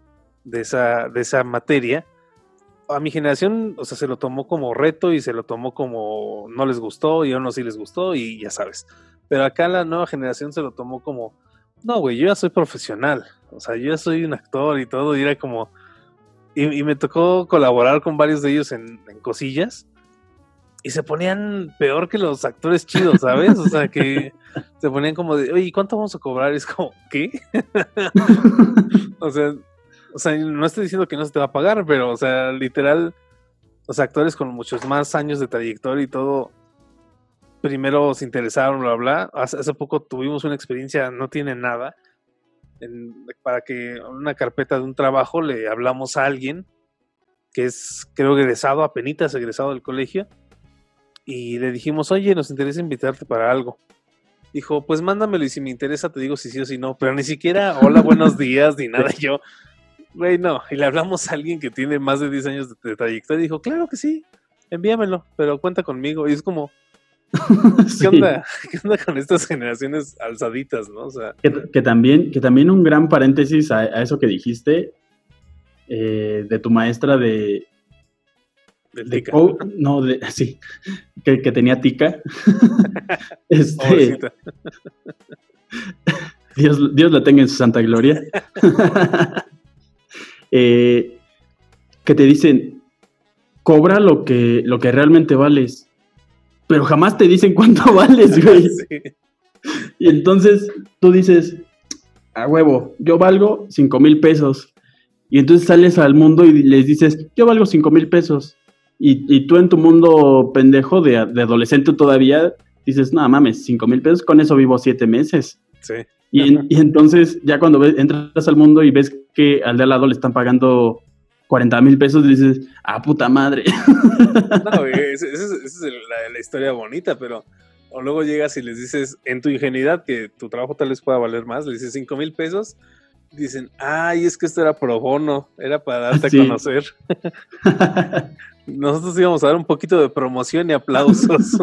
de esa, de esa materia, a mi generación, o sea, se lo tomó como reto y se lo tomó como no les gustó y a uno sí les gustó y ya sabes. Pero acá la nueva generación se lo tomó como, no, güey, yo ya soy profesional, o sea, yo ya soy un actor y todo, y era como, y, me tocó colaborar con varios de ellos en, en cosillas y se ponían peor que los actores chidos, ¿sabes? O sea, que se ponían como de, oye, ¿cuánto vamos a cobrar? Y es como, ¿qué? o sea, o sea, no estoy diciendo que no se te va a pagar, pero, o sea, literal, los actores con muchos más años de trayectoria y todo, primero se interesaron, bla, bla. Hace, hace poco tuvimos una experiencia, no tiene nada, para que una carpeta de un trabajo le hablamos a alguien que es, creo, egresado, apenas egresado del colegio, y le dijimos, oye, nos interesa invitarte para algo. Dijo, pues mándamelo y si me interesa te digo si sí o si no, pero ni siquiera hola, buenos días, ni nada. yo, güey, no. Y le hablamos a alguien que tiene más de 10 años de, trayectoria y dijo, claro que sí, envíamelo, pero cuenta conmigo. Y es como, ¿qué, onda? ¿qué onda con estas generaciones alzaditas, no? O sea, que, también, que también un gran paréntesis a, eso que dijiste eh, de tu maestra de de, no, de, sí, que, tenía tica. este, Dios, Dios la tenga en su santa gloria. Eh, que te dicen, cobra lo que, lo que realmente vales, pero jamás te dicen cuánto vales, güey. Y entonces tú dices, a huevo, yo valgo 5 mil pesos. Y entonces sales al mundo y les dices, yo valgo 5 mil pesos. Y, tú en tu mundo pendejo de, adolescente todavía dices, no mames, 5 mil pesos, con eso vivo 7 meses. Sí. Y, entonces ya cuando entras al mundo y ves que al de al lado le están pagando 40 mil pesos, dices, ah, puta madre. No, esa es, la, historia bonita, pero o luego llegas y les dices, en tu ingenuidad, que tu trabajo tal vez pueda valer más, le dices 5 mil pesos, dicen, ay, es que esto era pro bono, era para darte a conocer. Nosotros íbamos a dar un poquito de promoción y aplausos.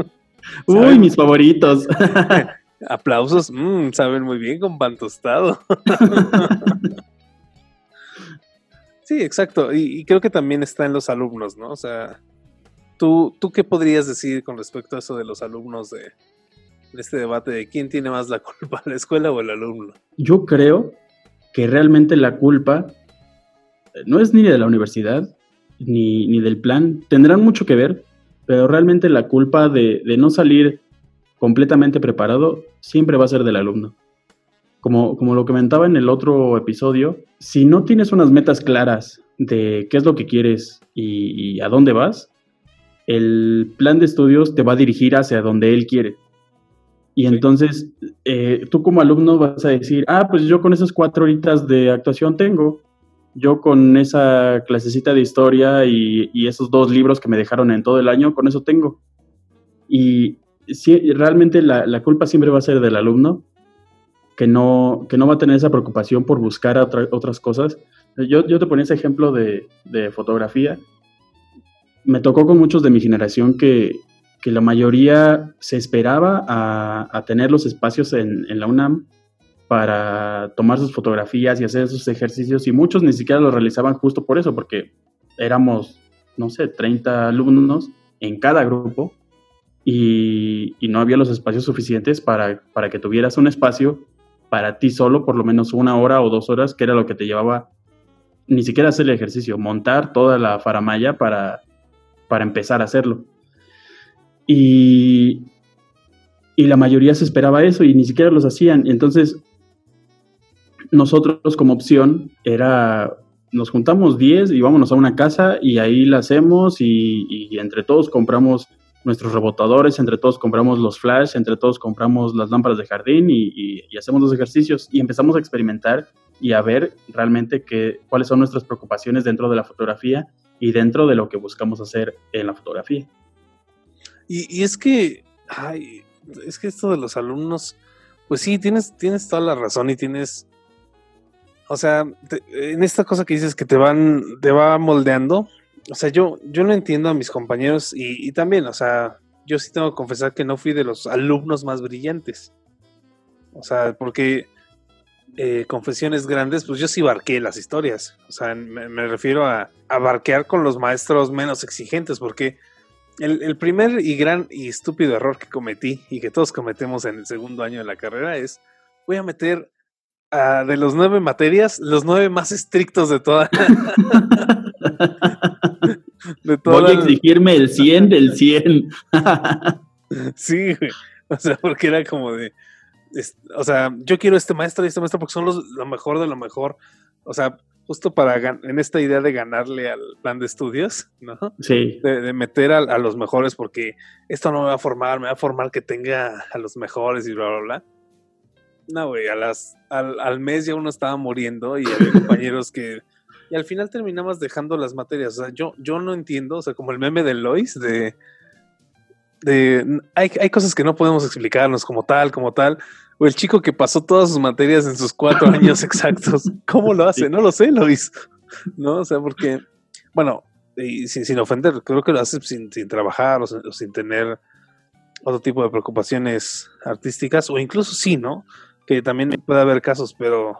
Uy, mis favoritos. Aplausos, mmm, saben muy bien con pan tostado. sí, exacto. Y, creo que también está en los alumnos, ¿no? O sea, ¿tú, ¿tú qué podrías decir con respecto a eso de los alumnos de, de este debate de quién tiene más la culpa, la escuela o el alumno? Yo creo que realmente la culpa no es ni de la universidad ni, ni del plan. Tendrán mucho que ver, pero realmente la culpa de, de no salir completamente preparado, siempre va a ser del alumno. Como, como lo comentaba en el otro episodio, si no tienes unas metas claras de qué es lo que quieres y, a dónde vas, el plan de estudios te va a dirigir hacia donde él quiere. Y entonces eh, tú como alumno vas a decir, ah, pues yo con esas cuatro horitas de actuación tengo, yo con esa clasecita de historia y, y, esos dos libros que me dejaron en todo el año, con eso tengo. Y, realmente la, culpa siempre va a ser del alumno, que no, que no va a tener esa preocupación por buscar otras cosas. Yo, yo te ponía ese ejemplo de, fotografía. Me tocó con muchos de mi generación que, la mayoría se esperaba a, tener los espacios en, en, la UNAM para tomar sus fotografías y hacer sus ejercicios y muchos ni siquiera lo realizaban justo por eso, porque éramos, no sé, 30 alumnos en cada grupo y, no había los espacios suficientes para, para que tuvieras un espacio para ti solo, por lo menos una hora o dos horas, que era lo que te llevaba ni siquiera hacer el ejercicio, montar toda la faramaya para, para empezar a hacerlo. Y, y la mayoría se esperaba eso y ni siquiera los hacían. Entonces, nosotros como opción era, nos juntamos 10 y vámonos a una casa y ahí la hacemos y, y entre todos compramos nuestros rebotadores, entre todos compramos los flash, entre todos compramos las lámparas de jardín y, hacemos los ejercicios y empezamos a experimentar y a ver realmente qué, cuáles son nuestras preocupaciones dentro de la fotografía y dentro de lo que buscamos hacer en la fotografía. Y, es que, ay, es que esto de los alumnos, pues sí, tienes, tienes toda la razón y tienes, o sea, en esta cosa que dices que te van, te va moldeando, o sea, yo, yo no entiendo a mis compañeros y, también, o sea, yo sí tengo que confesar que no fui de los alumnos más brillantes. O sea, porque eh, confesiones grandes, pues yo sí barqué las historias. O sea, me, refiero a, barquear con los maestros menos exigentes, porque el, primer y gran y estúpido error que cometí y que todos cometemos en el segundo año de la carrera es, voy a meter de los nueve materias, los nueve más estrictos de toda. Voy a exigirme el 100 del 100. sí, güey. O sea, porque era como de. o sea, yo quiero este maestro y este maestro porque son los, lo mejor de lo mejor. O sea, justo para en esta idea de ganarle al plan de estudios, ¿no? Sí. De, meter a, los mejores porque esto no me va a formar, me va a formar que tenga a los mejores y bla, bla, bla. No, güey, a las, al, al mes ya uno estaba muriendo y había compañeros que y al final terminamos dejando las materias. O sea, yo, yo no entiendo, o sea, como el meme de Lois, de, de hay, hay cosas que no podemos explicarnos como tal, como tal. O el chico que pasó todas sus materias en sus cuatro años exactos. ¿Cómo lo hace? No lo sé, Lois. ¿No? O sea, porque, bueno, y sin, ofender, creo que lo hace sin, sin trabajar o sin, tener otro tipo de preocupaciones artísticas, o incluso sí, ¿no? Que también puede haber casos, pero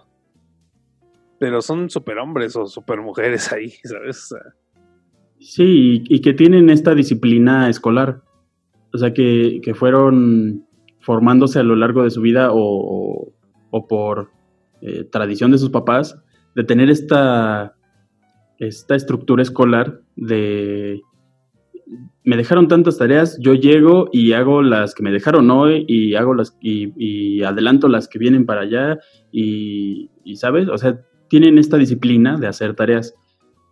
pero son superhombres o supermujeres ahí, ¿sabes? sí, y, que tienen esta disciplina escolar. O sea, que, fueron formándose a lo largo de su vida o, por eh, tradición de sus papás, de tener esta, esta estructura escolar de, me dejaron tantas tareas, yo llego y hago las que me dejaron hoy y hago las y, adelanto las que vienen para allá y, sabes, o sea, tienen esta disciplina de hacer tareas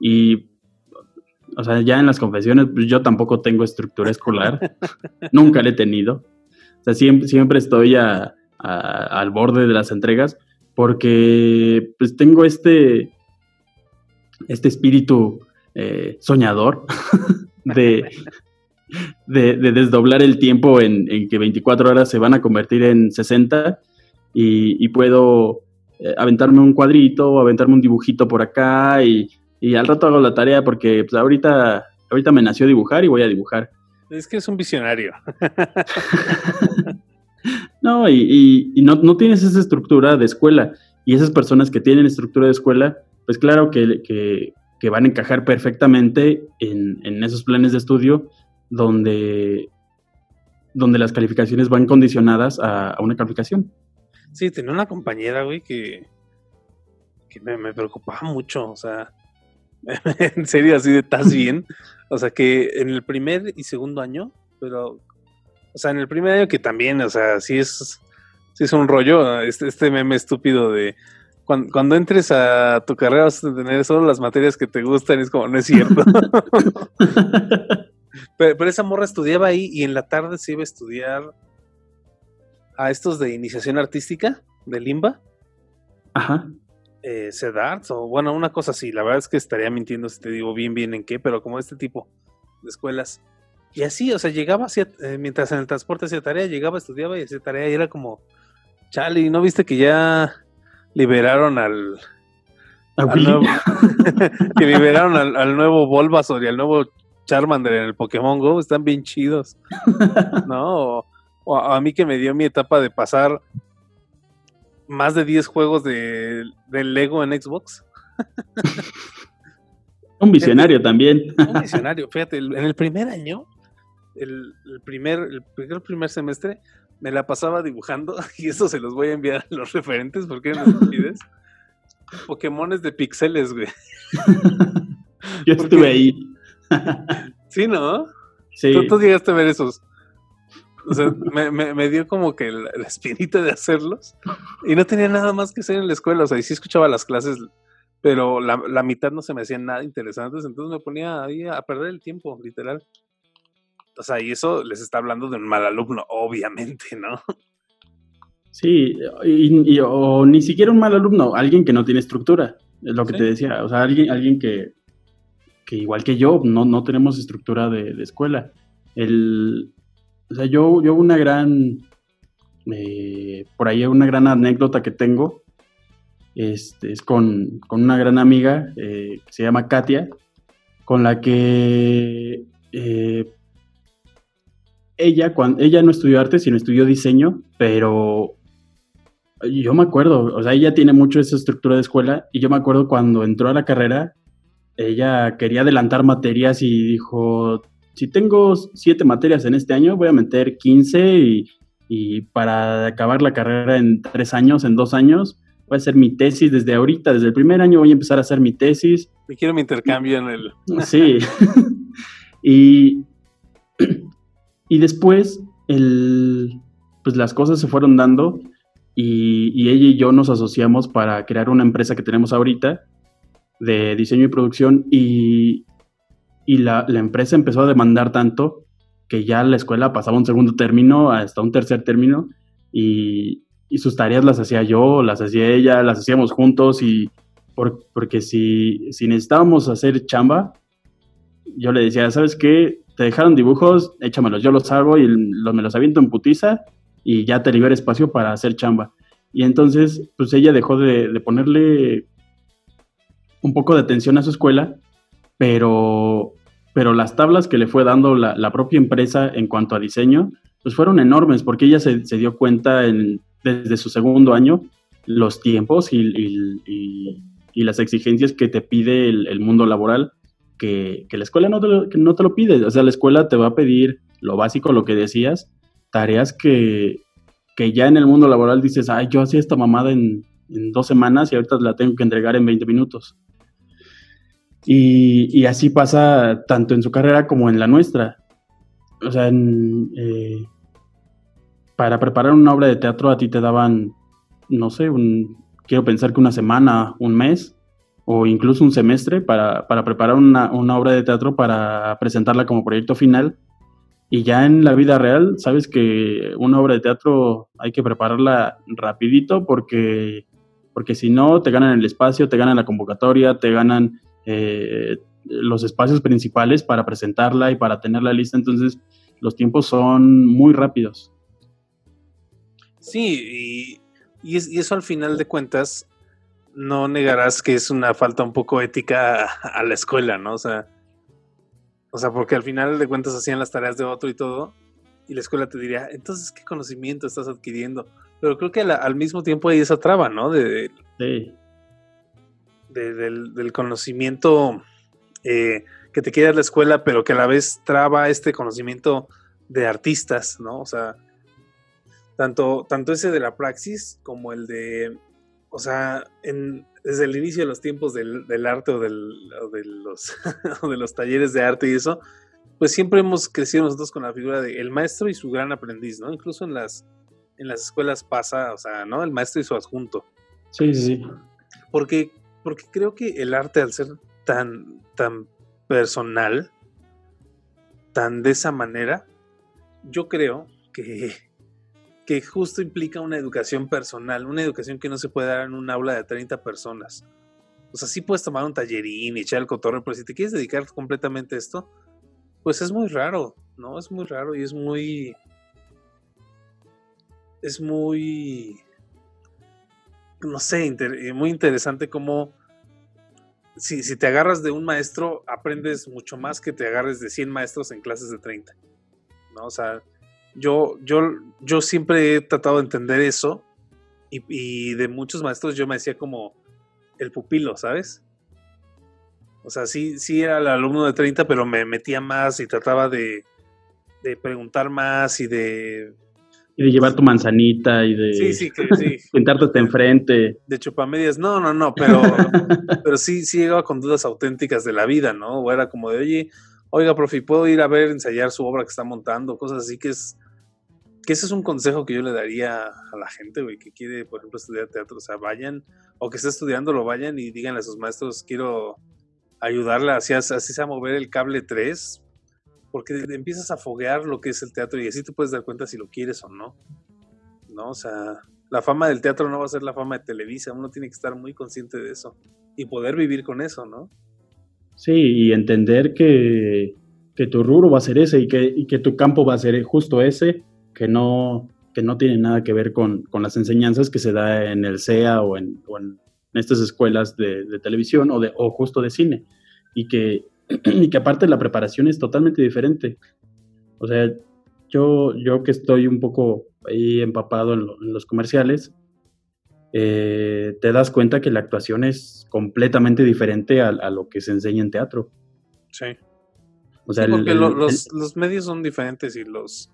y o sea, ya en las confesiones, pues yo tampoco tengo estructura escolar, nunca la he tenido. O sea, siempre, siempre estoy al borde de las entregas porque pues tengo este, este espíritu eh, soñador de, de, desdoblar el tiempo en, que 24 horas se van a convertir en 60 y, puedo eh, aventarme un cuadrito, aventarme un dibujito por acá y, al rato hago la tarea porque pues, ahorita, ahorita me nació dibujar y voy a dibujar. Es que es un visionario. no, y, no, no, tienes esa estructura de escuela. Y esas personas que tienen estructura de escuela, pues claro que, que van a encajar perfectamente en, esos planes de estudio donde, donde las calificaciones van condicionadas a, una calificación. Sí, tenía una compañera, güey, que, que me, preocupaba mucho, o sea, en serio, así de, ¿estás bien? O sea, que en el primer y segundo año, pero, o sea, en el primer año que también, o sea, sí es, sí es un rollo, este, este meme estúpido de, cuando, entres a tu carrera vas a tener solo las materias que te gustan, es como, no es cierto. pero, esa morra estudiaba ahí y en la tarde se iba a estudiar a estos de iniciación artística, de Limba. Ajá. Eh, o bueno, una cosa así. La verdad es que estaría mintiendo si te digo bien, bien en qué, pero como este tipo de escuelas. Y así, o sea, llegaba, hacia, eh, mientras en el transporte hacía tarea, llegaba, estudiaba y hacía tarea y era como, chale, ¿no viste que ya liberaron al, nuevo, que liberaron al, nuevo Bulbasaur y al nuevo Charmander en el Pokémon Go, están bien chidos. ¿No? O, a mí que me dio mi etapa de pasar más de 10 juegos de, Lego en Xbox. un visionario también. un visionario, fíjate, en el primer año, el, primer, el primer semestre, me la pasaba dibujando y eso se los voy a enviar a los referentes porque eran estupides. Pokémones de pixeles, güey. Yo estuve ahí. sí, ¿no? Sí. ¿Tú, llegaste a ver esos. O sea, me, dio como que la, espinita de hacerlos y no tenía nada más que hacer en la escuela. O sea, y sí escuchaba las clases, pero la, la mitad no se me hacían nada interesantes, entonces me ponía ahí a perder el tiempo, literal. O sea, y eso les está hablando de un mal alumno, obviamente, ¿no? Sí, y, o ni siquiera un mal alumno, alguien que no tiene estructura, es lo que te decía, o sea, alguien, alguien que, que igual que yo, no, no tenemos estructura de, escuela. El, o sea, yo, yo una gran, eh, por ahí una gran anécdota que tengo, este, es con, una gran amiga eh, se llama Katia, con la que eh, ella, cuando, ella no estudió arte, sino estudió diseño, pero yo me acuerdo, o sea, ella tiene mucho esa estructura de escuela y yo me acuerdo cuando entró a la carrera, ella quería adelantar materias y dijo, si tengo siete materias en este año, voy a meter 15 y, y para acabar la carrera en tres años, en dos años, voy a hacer mi tesis desde ahorita, desde el primer año voy a empezar a hacer mi tesis. Me quiero mi intercambio en el... Sí. y, y después, el, pues las cosas se fueron dando y, ella y yo nos asociamos para crear una empresa que tenemos ahorita de diseño y producción y, y la, empresa empezó a demandar tanto que ya la escuela pasaba un segundo término hasta un tercer término y, sus tareas las hacía yo, las hacía ella, las hacíamos juntos y porque si, si necesitábamos hacer chamba, yo le decía, ¿sabes qué? te dejaron dibujos, échamelos, yo los hago y me los aviento en putiza y ya te libera espacio para hacer chamba. Y entonces, pues ella dejó de, ponerle un poco de atención a su escuela, pero, pero las tablas que le fue dando la, propia empresa en cuanto a diseño, pues fueron enormes, porque ella se, dio cuenta en, desde su segundo año los tiempos y, las exigencias que te pide el mundo laboral que, la escuela no te, lo, no te lo pide. O sea, la escuela te va a pedir lo básico, lo que decías, tareas que, ya en el mundo laboral dices, ay, yo hacía esta mamada en, dos semanas y ahorita la tengo que entregar en 20 minutos. Y, así pasa tanto en su carrera como en la nuestra. O sea, eh, para preparar una obra de teatro a ti te daban, no sé, quiero pensar que una semana, un mes o incluso un semestre para, preparar una, una, obra de teatro para presentarla como proyecto final. Y ya en la vida real, sabes que una obra de teatro hay que prepararla rapidito porque, porque si no, te ganan el espacio, te ganan la convocatoria, te ganan eh, los espacios principales para presentarla y para tenerla lista. Entonces, los tiempos son muy rápidos. Sí, y, eso al final de cuentas no negarás que es una falta un poco ética a, la escuela, ¿no? O sea, o sea, porque al final de cuentas hacían las tareas de otro y todo, y la escuela te diría, entonces, ¿qué conocimiento estás adquiriendo? Pero creo que al mismo tiempo hay esa traba, ¿no? De, sí. Del, conocimiento eh, que te quiere la escuela, pero que a la vez traba este conocimiento de artistas, ¿no? O sea, tanto, tanto ese de la praxis como el de, o sea, en, desde el inicio de los tiempos del, arte o, del, de los, de los talleres de arte y eso, pues siempre hemos crecido nosotros con la figura de el maestro y su gran aprendiz, ¿no? Incluso en las, en las escuelas pasa, o sea, ¿no? El maestro y su adjunto. Sí, sí. Porque, porque creo que el arte, al ser tan, tan personal, tan de esa manera, yo creo que que justo implica una educación personal, una educación que no se puede dar en un aula de 30 personas. O sea, sí puedes tomar un tallerín y echar el cotorreo, pero si te quieres dedicar completamente a esto, pues es muy raro, ¿no? Es muy raro y es muy... Es muy... No sé, eh, muy interesante cómo... Si, si te agarras de un maestro, aprendes mucho más que te agarres de 100 maestros en clases de 30. ¿no? O sea, yo, yo, yo siempre he tratado de entender eso y, de muchos maestros yo me decía como el pupilo, ¿sabes? O sea, sí, sí era el alumno de 30, pero me metía más y trataba de, de preguntar más y de... Y de llevar tu manzanita y de... Sí, sí, que, sí. Pintarte enfrente. De chupamedias, no, no, no, pero, pero sí, sí llegaba con dudas auténticas de la vida, ¿no? O era como de, oye, oiga, profe, ¿puedo ir a ver, ensayar su obra que está montando? Cosas así que es que ese es un consejo que yo le daría a la gente, güey, que quiere, por ejemplo, estudiar teatro. O sea, vayan, o que esté estudiando, lo vayan y díganle a sus maestros, quiero ayudarla, así, así sea mover el cable 3, porque empiezas a foguear lo que es el teatro y así te puedes dar cuenta si lo quieres o no. ¿No? O sea, la fama del teatro no va a ser la fama de Televisa, uno tiene que estar muy consciente de eso y poder vivir con eso, ¿no? Sí, y entender que, que tu rubro va a ser ese y que, y que tu campo va a ser justo ese que no, que no tiene nada que ver con, las enseñanzas que se da en el CEA o en, estas escuelas de, televisión o, de, o justo de cine. Y que, y que aparte la preparación es totalmente diferente. O sea, yo, yo que estoy un poco ahí empapado en, los comerciales, eh, te das cuenta que la actuación es completamente diferente a, lo que se enseña en teatro. Sí. O sea, porque los, los, medios son diferentes y los,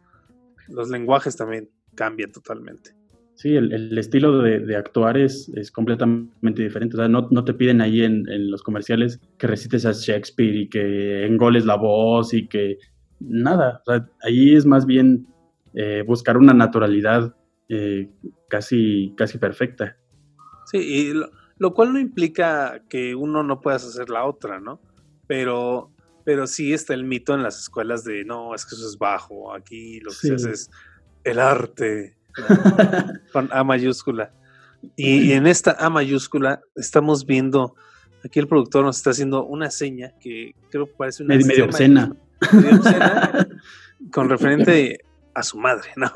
los lenguajes también cambian totalmente. Sí, el, estilo de, actuar es, es, completamente diferente. O sea, no, te piden ahí en, los comerciales que recites a Shakespeare y que engoles la voz y que nada. O sea, ahí es más bien eh, buscar una naturalidad eh, casi, casi perfecta. Sí, y lo, cual no implica que uno no puedas hacer la otra, ¿no? Pero pero sí está el mito en las escuelas de no, es que eso es bajo. Aquí lo que se hace es el arte con A mayúscula. Y, en esta A mayúscula estamos viendo, aquí el productor nos está haciendo una seña que creo que parece una medio, obscena. con referente a su madre, ¿no?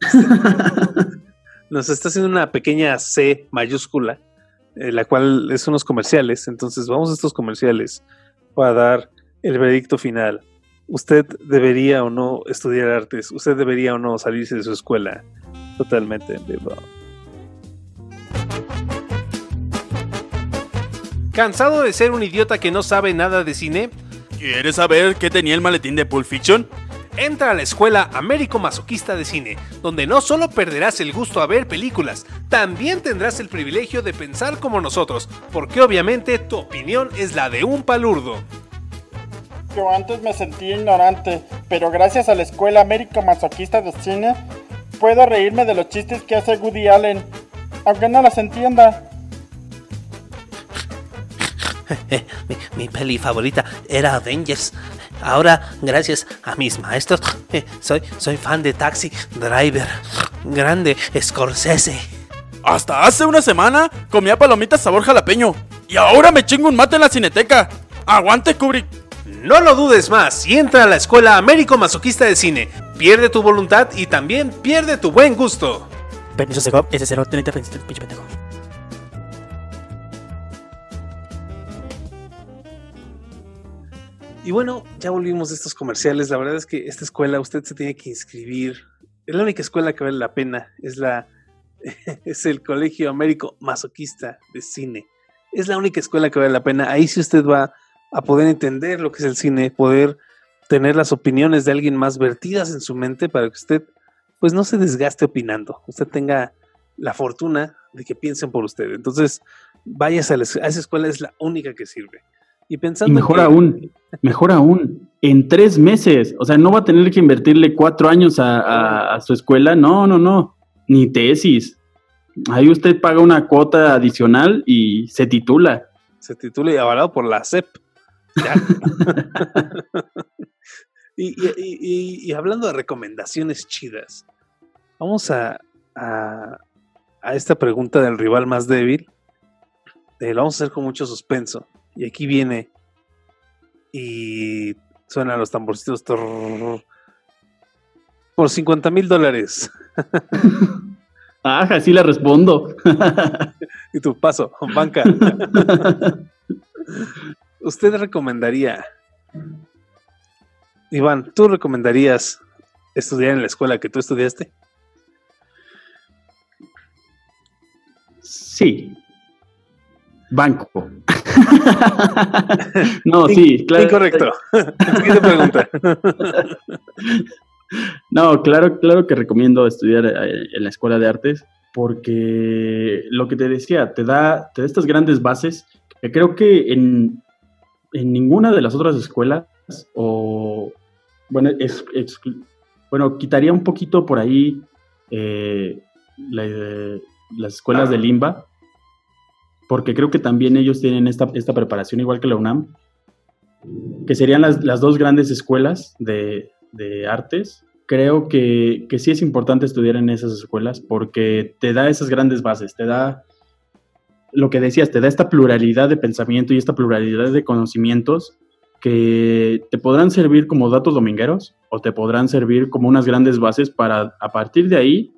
Nos está haciendo una pequeña C mayúscula, eh, la cual es unos comerciales. Entonces vamos a estos comerciales para dar el veredicto final. ¿Usted debería o no estudiar artes? ¿Usted debería o no salirse de su escuela? Totalmente en vivo. ¿Cansado de ser un idiota que no sabe nada de cine? ¿Quieres saber qué tenía el maletín de Pulp Fiction? Entra a la escuela Américo Masoquista de Cine, donde no solo perderás el gusto a ver películas, también tendrás el privilegio de pensar como nosotros, porque obviamente tu opinión es la de un palurdo. Yo antes me sentía ignorante, pero gracias a la escuela Américo Masoquista de Cine, puedo reírme de los chistes que hace Woody Allen, aunque no los entienda. mi, mi, peli favorita era Avengers. Ahora, gracias a mis maestros, eh, soy, soy fan de Taxi Driver. Grande Scorsese. Hasta hace una semana comía palomitas sabor jalapeño. Y ahora me chingo un mate en la cineteca. Aguante, Kubrick. No lo dudes más y entra a la escuela Américo Masoquista de Cine. Pierde tu voluntad y también pierde tu buen gusto. Permiso, Segov, ese cero, tenente, pinche pendejo. Y bueno, ya volvimos de estos comerciales. La verdad es que esta escuela usted se tiene que inscribir. Es la única escuela que vale la pena. Es la es el Colegio Américo Masoquista de Cine. Es la única escuela que vale la pena. Ahí sí usted va a poder entender lo que es el cine, poder tener las opiniones de alguien más vertidas en su mente para que usted pues no se desgaste opinando. Usted tenga la fortuna de que piensen por usted. Entonces, váyase a, a esa escuela, es la única que sirve. Y pensando. mejor aún, mejor aún, en tres meses. O sea, no va a tener que invertirle cuatro años a, su escuela. No, no, no. Ni tesis. Ahí usted paga una cuota adicional y se titula. Se titula y avalado por la CEP. y, hablando de recomendaciones chidas, vamos a, a, esta pregunta del rival más débil. Eh, lo vamos a hacer con mucho suspenso. Y aquí viene. Y suenan los tamborcitos. por 50 mil dólares. Ajá, sí le respondo. y tu paso, banca. ¿Usted recomendaría, Iván, tú recomendarías estudiar en la escuela que tú estudiaste? Sí, Banco. no, sí, claro. Incorrecto. Siguiente pregunta. no, claro, claro que recomiendo estudiar eh, en la escuela de artes porque lo que te decía, te da, te da estas grandes bases que creo que en, ninguna de las otras escuelas o, bueno, es, bueno quitaría un poquito por ahí eh, las escuelas de Limba, porque creo que también ellos tienen esta, preparación igual que la UNAM, que serían las, dos grandes escuelas de, artes. Creo que, sí es importante estudiar en esas escuelas porque te da esas grandes bases, te da lo que decías, te da esta pluralidad de pensamiento y esta pluralidad de conocimientos que te podrán servir como datos domingueros o te podrán servir como unas grandes bases para a partir de ahí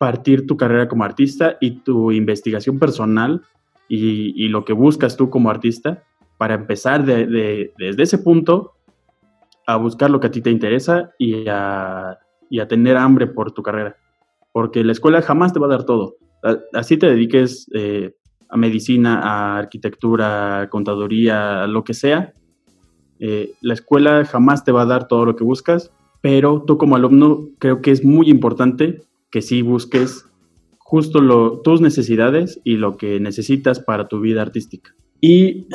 partir tu carrera como artista y tu investigación personal y, lo que buscas tú como artista para empezar desde ese punto a buscar lo que a ti te interesa y a, tener hambre por tu carrera. Porque la escuela jamás te va a dar todo. Así te dediques eh, a medicina, a arquitectura, a contaduría, a lo que sea. Eh, la escuela jamás te va a dar todo lo que buscas, pero tú como alumno creo que es muy importante que sí busques justo tus necesidades y lo que necesitas para tu vida artística. Y,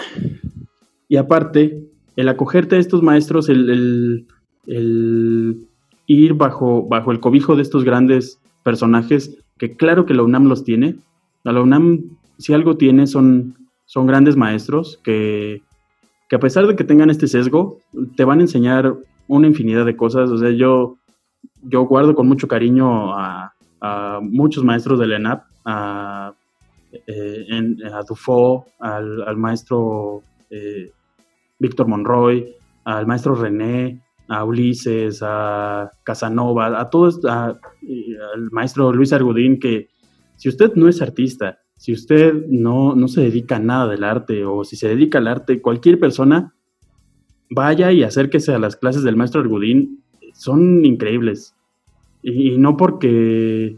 aparte, el acogerte a estos maestros, el, ir bajo, bajo el cobijo de estos grandes personajes, que claro que la UNAM los tiene. La UNAM, si algo tiene, son, son grandes maestros que, que a pesar de que tengan este sesgo, te van a enseñar una infinidad de cosas. O sea, yo yo guardo con mucho cariño a, muchos maestros del ENAP, a, eh, a Dufo, al, maestro eh, Víctor Monroy, al maestro René, a Ulises, a Casanova, a todos, al maestro Luis Argudín, que si usted no es artista, si usted no, no se dedica a nada del arte o si se dedica al arte, cualquier persona, vaya y acérquese a las clases del maestro Argudín, son increíbles. Y, no porque,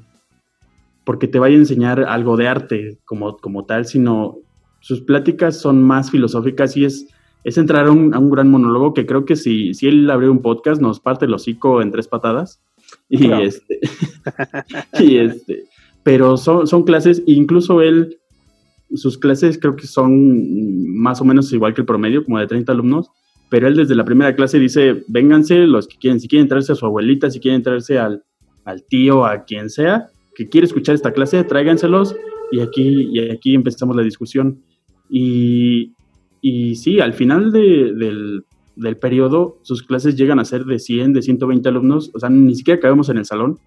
porque te vaya a enseñar algo de arte como, como tal, sino sus pláticas son más filosóficas y es, es entrar a un, a un gran monólogo que creo que si, si él abrió un podcast nos parte el hocico en tres patadas. Y este, y este, pero son, son clases, incluso él, sus clases creo que son más o menos igual que el promedio, como de 30 alumnos, pero él desde la primera clase dice, vénganse los que quieren, si quieren traerse a su abuelita, si quieren traerse al, al tío, a quien sea, que quiere escuchar esta clase, tráiganselos y aquí, y aquí empezamos la discusión. Y, y sí, al final de- del, del periodo, sus clases llegan a ser de 100, de 120 alumnos, o sea, ni siquiera cabemos en el salón,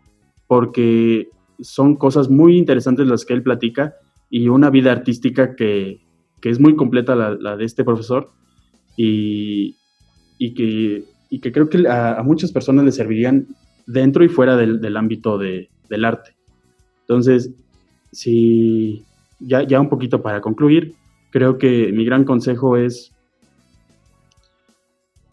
porque son cosas muy interesantes las que él platica y una vida artística que, que es muy completa la, la de este profesor y, y que, y que creo que a, a muchas personas le servirían dentro y fuera del, del ámbito de- del arte. Entonces, si ya, ya un poquito para concluir, creo que mi gran consejo es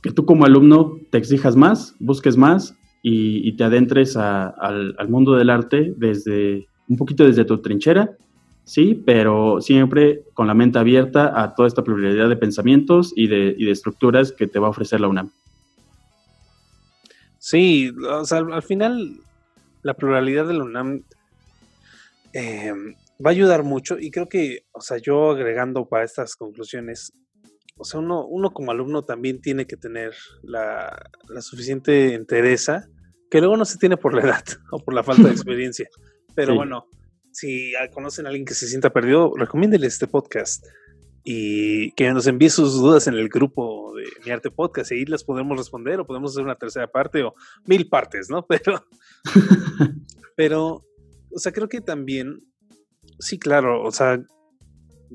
que tú como alumno te exijas más, busques más y, te adentres al, mundo del arte desde un poquito desde tu trinchera, sí, pero siempre con la mente abierta a toda esta pluralidad de pensamientos y de, estructuras que te va a ofrecer la UNAM. Sí, o sea, al, al final la pluralidad de la UNAM eh, va a ayudar mucho y creo que, o sea, yo agregando para estas conclusiones, o sea, uno, uno como alumno también tiene que tener la, la suficiente entereza, que luego no se tiene por la edad o por la falta de experiencia. Pero Sí. bueno, si conocen a alguien que se sienta perdido, recomiéndele este podcast y que nos envíe sus dudas en el grupo de Mi Arte Podcast y ahí las podemos responder o podemos hacer una tercera parte o mil partes, ¿no? Pero, pero, o sea, creo que también, sí, claro, o sea,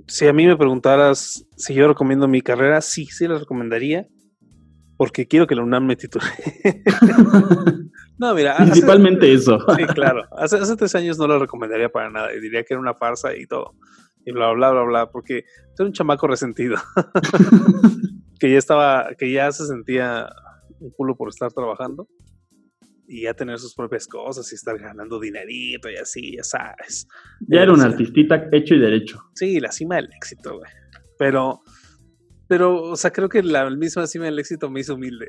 si a mí me preguntaras si yo recomiendo mi carrera, sí, sí la recomendaría porque quiero que la UNAM me titule. no, mira, hace- Principalmente eso. Sí, claro. Hace, hace tres años no lo recomendaría para nada y diría que era una farsa y todo. Y bla, bla, bla, bla, porque soy un chamaco resentido. que ya estaba, que ya se sentía un culo por estar trabajando y ya tener sus propias cosas y estar ganando dinerito y así, ya sabes. Ya era un O sea, artistita hecho y derecho. Sí, la cima del éxito, güey. Pero, pero, o sea, creo que la misma cima del éxito me hizo humilde.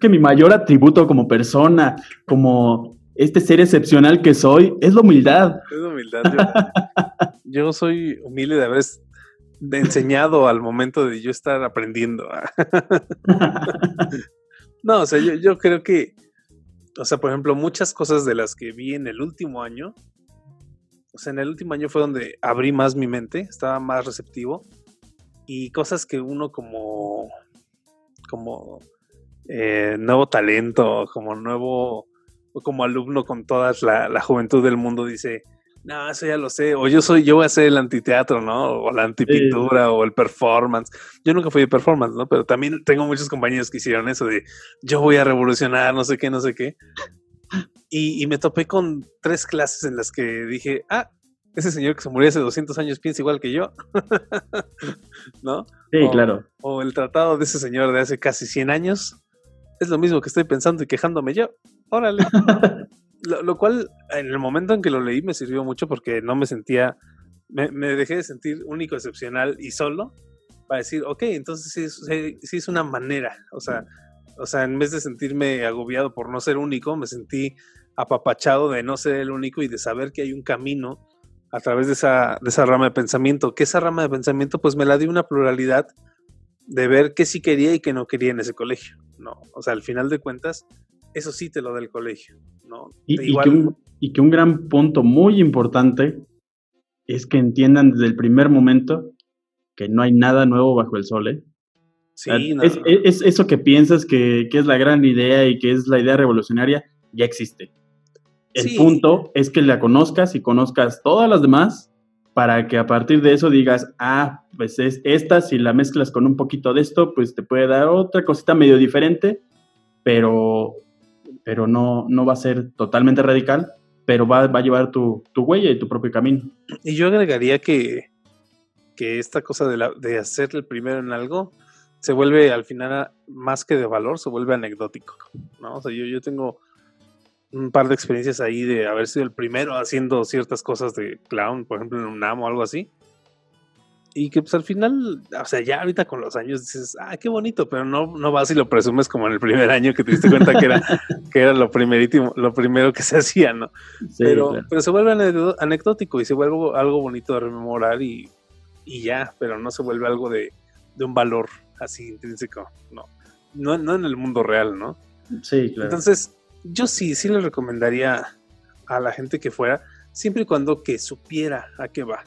Que mi mayor atributo como persona, como este ser excepcional que soy, es la humildad. Es humildad. Yo, yo soy humilde de haber enseñado al momento de yo estar aprendiendo. no, o sea, yo, yo creo que, o sea, por ejemplo, muchas cosas de las que vi en el último año, o sea, en el último año fue donde abrí más mi mente, estaba más receptivo y cosas que uno como, como eh, nuevo talento, como nuevo, como alumno con toda la, la juventud del mundo dice, no, eso ya lo sé, o yo soy, yo voy a hacer el antiteatro, ¿no? O la antipintura, o el performance. Yo nunca fui de performance, ¿no? Pero también tengo muchos compañeros que hicieron eso de, yo voy a revolucionar, no sé qué, no sé qué. Y, y me topé con tres clases en las que dije, ah, ese señor que se murió hace 200 años piensa igual que yo, ¿no? Sí, Oh. claro. O el tratado de ese señor de hace casi 100 años. Es lo mismo que estoy pensando y quejándome yo. Órale. lo, lo cual, en el momento en que lo leí, me sirvió mucho porque no me sentía. Me, dejé de sentir único, excepcional y solo para decir, ok, entonces sí es, sí- sí es una manera. O sea, o sea, en vez de sentirme agobiado por no ser único, me sentí apapachado de no ser el único y de saber que hay un camino a través de esa, de esa rama de pensamiento, que esa rama de pensamiento pues me la dio una pluralidad de ver qué sí quería y qué no quería en ese colegio, ¿no? O sea, al final de cuentas, eso sí te lo da el colegio, ¿no? Y, que un, y que un gran punto muy importante es que entiendan desde el primer momento que no hay nada nuevo bajo el sol, ¿eh? sí, no, es, es- es eso que piensas que, que es la gran idea y que es la idea revolucionaria, ya existe. El Sí. punto es que la conozcas y conozcas todas las demás para que a partir de eso digas, ah, pues es esta, si la mezclas con un poquito de esto, pues te puede dar otra cosita medio diferente, pero, pero no, no va a ser totalmente radical, pero va, va a llevar tu, tu huella y tu propio camino. Y yo agregaría que, que esta cosa de, de hacer el primero en algo se vuelve al final, más que de valor, se vuelve anecdótico, ¿no? O sea, yo, yo tengo un par de experiencias ahí de haber sido el primero haciendo ciertas cosas de clown, por ejemplo, en UNAM o algo así. Y que pues al final, o sea, ya ahorita con los años dices, ah, qué bonito, pero no, no vas y lo presumes como en el primer año que te diste cuenta que era, que era lo primerítimo, lo primero que se hacía, ¿no? pero, pero se vuelve anecdótico y se vuelve algo bonito de rememorar y, y ya, pero no se vuelve algo de, de un valor así intrínseco, no. no. No en el mundo real, ¿no? Sí, claro. Entonces, yo sí, sí le recomendaría a la gente que fuera, siempre y cuando que supiera a qué va.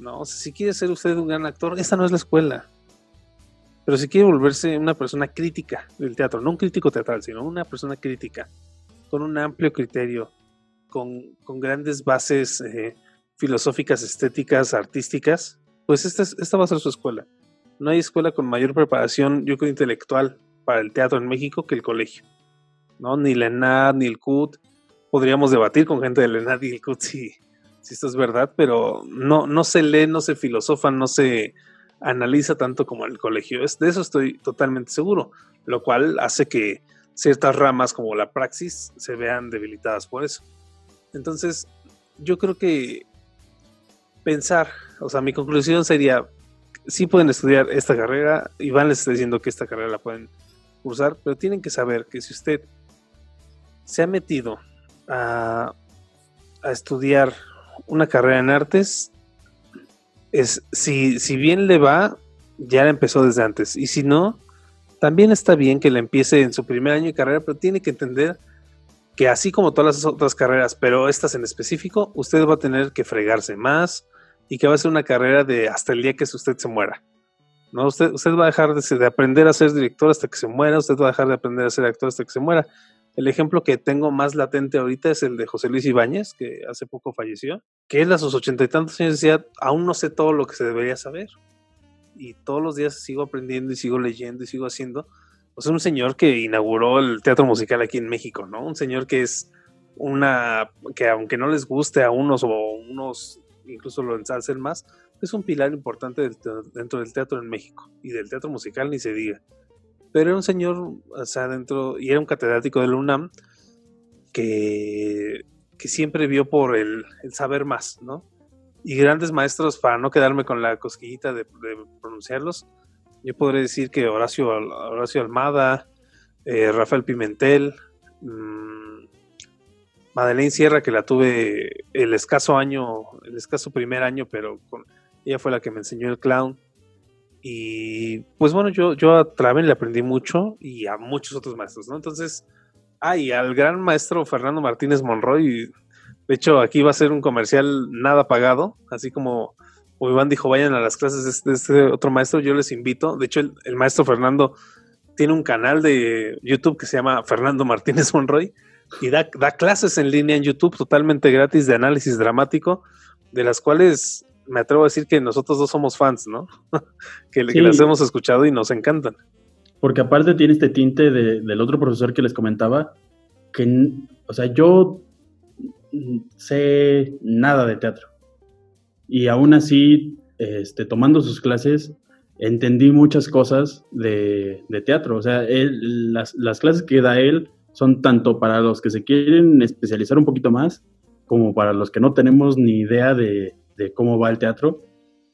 No, si quiere ser usted un gran actor, esta no es la escuela. Pero si quiere volverse una persona crítica del teatro, no un crítico teatral, sino una persona crítica, con un amplio criterio, con, grandes bases eh, filosóficas, estéticas, artísticas, pues esta, esta va a ser su escuela. No hay escuela con mayor preparación, yo creo, intelectual para el teatro en México que el colegio. ¿no? Ni la ENAD, ni el CUT. Podríamos debatir con gente de la ENAD y el CUT si, si esto es verdad, pero no, no se lee, no se filosofa, no se analiza tanto como en el colegio. de eso estoy totalmente seguro, lo cual hace que ciertas ramas como la praxis se vean debilitadas por eso. Entonces, yo creo que pensar, o sea, mi conclusión sería, sí pueden estudiar esta carrera, Iván les está diciendo que esta carrera la pueden cursar, pero tienen que saber que si usted se ha metido a, a estudiar una carrera en artes, es, si, si bien le va, ya la empezó desde antes. Y si no, también está bien que la empiece en su primer año de carrera, pero tiene que entender que así como todas las otras carreras, pero estas en específico, usted va a tener que fregarse más y que va a ser una carrera de hasta el día que usted se muera. ¿no? Usted, usted va a dejar de, de aprender a ser director hasta que se muera, usted va a dejar de aprender a ser actor hasta que se muera. El ejemplo que tengo más latente ahorita es el de José Luis Ibáñez, que hace poco falleció, que él a sus ochenta y tantos años decía, aún no sé todo lo que se debería saber. Y todos los días sigo aprendiendo y sigo leyendo y sigo haciendo. O sea, un señor que inauguró el teatro musical aquí en México, ¿no? Un señor que es una, que aunque no les guste a unos o unos incluso lo ensalcen más, es un pilar importante dentro del teatro en México y del teatro musical ni se diga pero era un señor, o sea, dentro, y era un catedrático del UNAM que, que siempre vio por el, saber más, ¿no? Y grandes maestros, para no quedarme con la cosquillita de, pronunciarlos, yo podría decir que Horacio, Horacio Almada, eh, Rafael Pimentel, mmm, Madeleine Sierra, que la tuve el escaso año, el escaso primer año, pero con, ella fue la que me enseñó el clown. Y pues bueno, yo, yo a Traven le aprendí mucho y a muchos otros maestros, ¿no? Entonces, ay, al gran maestro Fernando Martínez Monroy, de hecho aquí va a ser un comercial nada pagado, así como, Iván dijo, vayan a las clases de este, este otro maestro, yo les invito. De hecho, el, maestro Fernando tiene un canal de YouTube que se llama Fernando Martínez Monroy y da clases en línea en YouTube totalmente gratis de análisis dramático, de las cuales me atrevo a decir que nosotros dos somos fans, ¿no? que, las hemos escuchado y nos encantan. Porque aparte tiene este tinte del otro profesor que les comentaba, que, o sea, yo sé nada de teatro. Y aún así, este, tomando sus clases, entendí muchas cosas de, teatro. O sea, las, las, clases que da él son tanto para los que se quieren especializar un poquito más, como para los que no tenemos ni idea de, de cómo va el teatro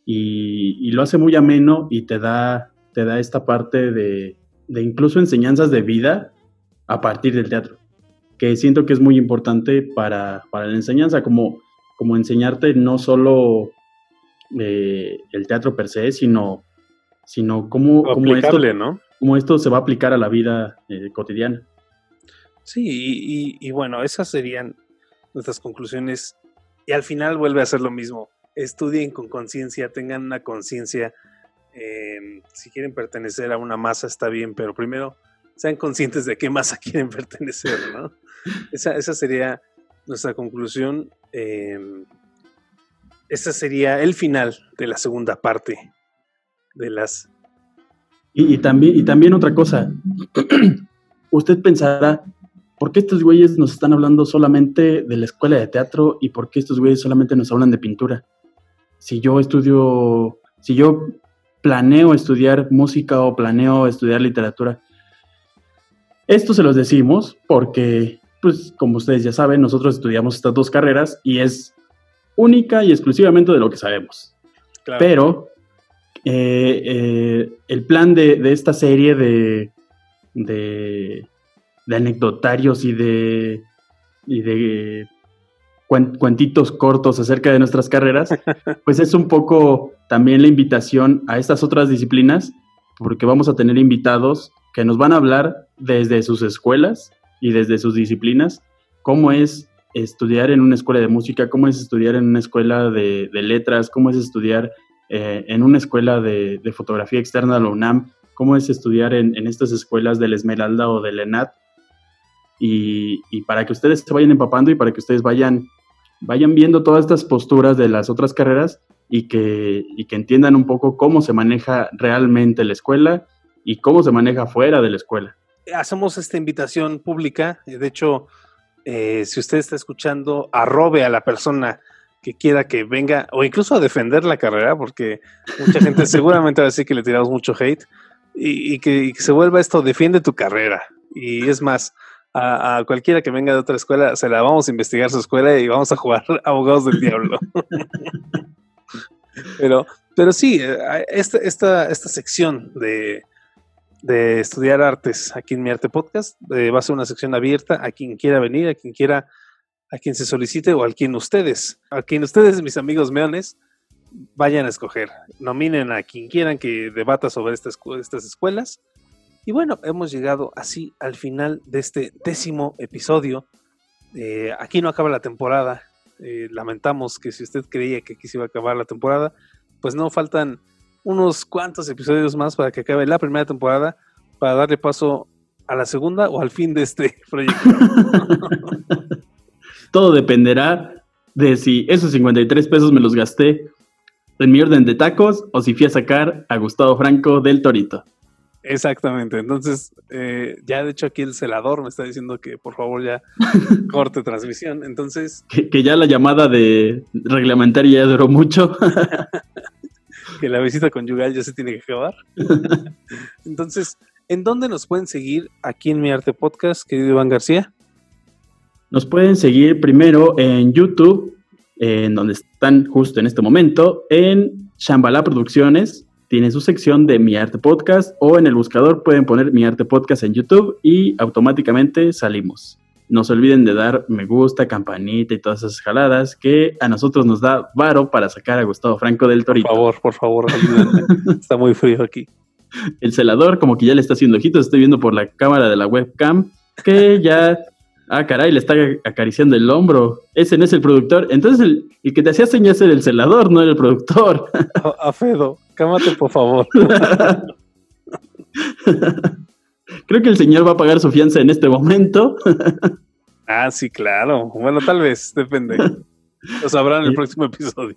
y, lo hace muy ameno y te da, te da esta parte de, incluso enseñanzas de vida a partir del teatro, que siento que es muy importante para, la enseñanza, como, como enseñarte no solo eh, el teatro per se, sino, sino cómo, cómo, esto, ¿no? cómo esto se va a aplicar a la vida eh, cotidiana. Sí, y, y, bueno, esas serían nuestras conclusiones. Y al final vuelve a ser lo mismo estudien con conciencia, tengan una conciencia. Em, si quieren pertenecer a una masa está bien, pero primero sean conscientes de qué masa quieren pertenecer, ¿no? esa, sería nuestra conclusión. Eh, sería el final de la segunda parte de las... Y, también, y también otra cosa, usted pensará, ¿por qué estos güeyes nos están hablando solamente de la escuela de teatro y por qué estos güeyes solamente nos hablan de pintura? Si yo estudio, si yo planeo estudiar música o planeo estudiar literatura. Esto se los decimos porque, pues, como ustedes ya saben, nosotros estudiamos estas dos carreras y es única y exclusivamente de lo que sabemos. Claro. Pero eh, eh, el plan de, de esta serie de, de, de anecdotarios y de, y de cuentitos cortos acerca de nuestras carreras, pues es un poco también la invitación a estas otras disciplinas, porque vamos a tener invitados que nos van a hablar desde sus escuelas y desde sus disciplinas, cómo es estudiar en una escuela de música, cómo es estudiar en una escuela de, de letras, cómo es estudiar eh, en una escuela de, de fotografía externa de la UNAM, cómo es estudiar en, en estas escuelas del Esmeralda o del ENAT, y, y para que ustedes se vayan empapando y para que ustedes vayan, vayan viendo todas estas posturas de las otras carreras y que, y que entiendan un poco cómo se maneja realmente la escuela y cómo se maneja fuera de la escuela. hacemos esta invitación pública. De hecho, eh, si usted está escuchando, arrobe a la persona que quiera que venga o incluso a defender la carrera, porque mucha gente seguramente va a decir que le tiramos mucho hate y, y que, y que se vuelva esto, defiende tu carrera. Y es más, a, cualquiera que venga de otra escuela, se la vamos a investigar su escuela y vamos a jugar abogados del diablo. pero, pero sí, eh, esta, esta, esta sección de, de estudiar artes aquí en Mi Arte Podcast. Eh, va a ser una sección abierta a quien quiera venir, a quien quiera, a quien se solicite o a quien ustedes, a quien ustedes, mis amigos meones, vayan a escoger. Nominen a quien quieran que debata sobre estas, estas escuelas. Y bueno, hemos llegado así al final de este décimo episodio. Eh, aquí no acaba la temporada. Eh, lamentamos que si usted creía que aquí se iba a acabar la temporada, pues no faltan unos cuantos episodios más para que acabe la primera temporada, para darle paso a la segunda o al fin de este proyecto. Todo dependerá de si esos 53 pesos me los gasté en mi orden de tacos o si fui a sacar a Gustavo Franco del Torito. Exactamente. Entonces, eh, ya de hecho aquí el celador me está diciendo que por favor ya corte transmisión. Entonces, Que, que ya la llamada de reglamentaria ya duró mucho. que la visita conyugal ya se tiene que acabar. Entonces, ¿en dónde nos pueden seguir aquí en Mi Arte Podcast, querido Iván García? Nos pueden seguir primero en YouTube, en donde están justo en este momento, en Shambhala Producciones. Tiene su sección de Mi Arte Podcast o en el buscador pueden poner Mi Arte Podcast en YouTube y automáticamente salimos. No se olviden de dar me gusta, campanita y todas esas jaladas que a nosotros nos da varo para sacar a Gustavo Franco del Por Torito. favor, por favor, ayúdenme. Está muy frío aquí. El celador como que ya le está haciendo ojitos, estoy viendo por la cámara de la webcam que ya... Ah, caray, le está acariciando el hombro. Ese no es el productor. Entonces el, el que te hacía señas era el celador, no era el productor. A, a Fedo, cámate por favor. Creo que el señor va a pagar su fianza en este momento. Ah, sí, claro. Bueno, tal vez, depende. Lo sabrán en el próximo episodio.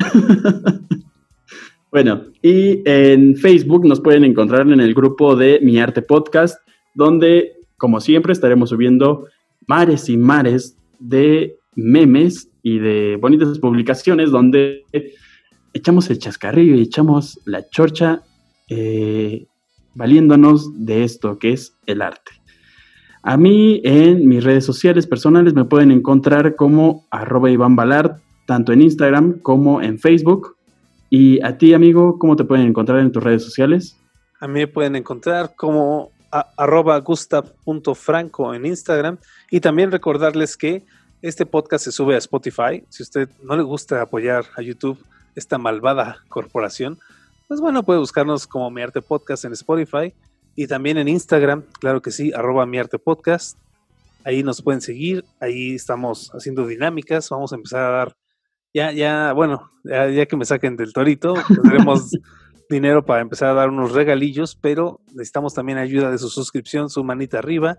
Bueno, y en Facebook nos pueden encontrar en el grupo de Mi Arte Podcast, donde, como siempre, estaremos subiendo mares y mares de memes y de bonitas publicaciones donde echamos el chascarrillo y echamos la chorcha eh, valiéndonos de esto que es el arte. A mí en mis redes sociales personales me pueden encontrar como arroba Iván Balart, tanto en Instagram como en Facebook. Y a ti, amigo, ¿cómo te pueden encontrar en tus redes sociales? A mí me pueden encontrar como a- arroba gustav.franco en Instagram y también recordarles que este podcast se sube a Spotify. Si usted no le gusta apoyar a YouTube, esta malvada corporación, pues bueno, puede buscarnos como Mi Arte Podcast en Spotify y también en Instagram, claro que sí, arroba Mi Arte Podcast. Ahí nos pueden seguir, ahí estamos haciendo dinámicas, vamos a empezar a dar, ya, ya, bueno, ya, ya que me saquen del torito, tendremos dinero para empezar a dar unos regalillos, pero necesitamos también ayuda de su suscripción, su manita arriba.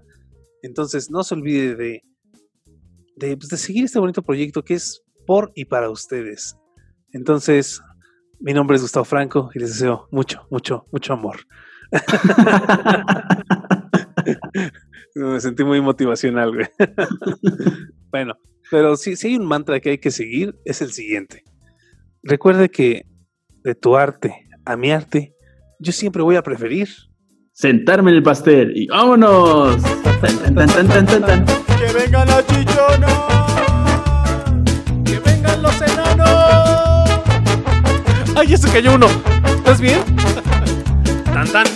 Entonces, no se olvide de, de, pues, de seguir este bonito proyecto que es por y para ustedes. Entonces, mi nombre es Gustavo Franco y les deseo mucho, mucho, mucho amor. Me sentí muy motivacional, güey. bueno, pero si, si hay un mantra que hay que seguir, es el siguiente. Recuerde que de tu arte a mi arte, yo siempre voy a preferir. Sentarme en el pastel y vámonos. Tan, tan, tan, tan, tan, tan. ¡Que vengan las chichonas! ¡Que vengan los enanos! ¡Ay, ese cayó uno. ¿Estás bien? Tan tan.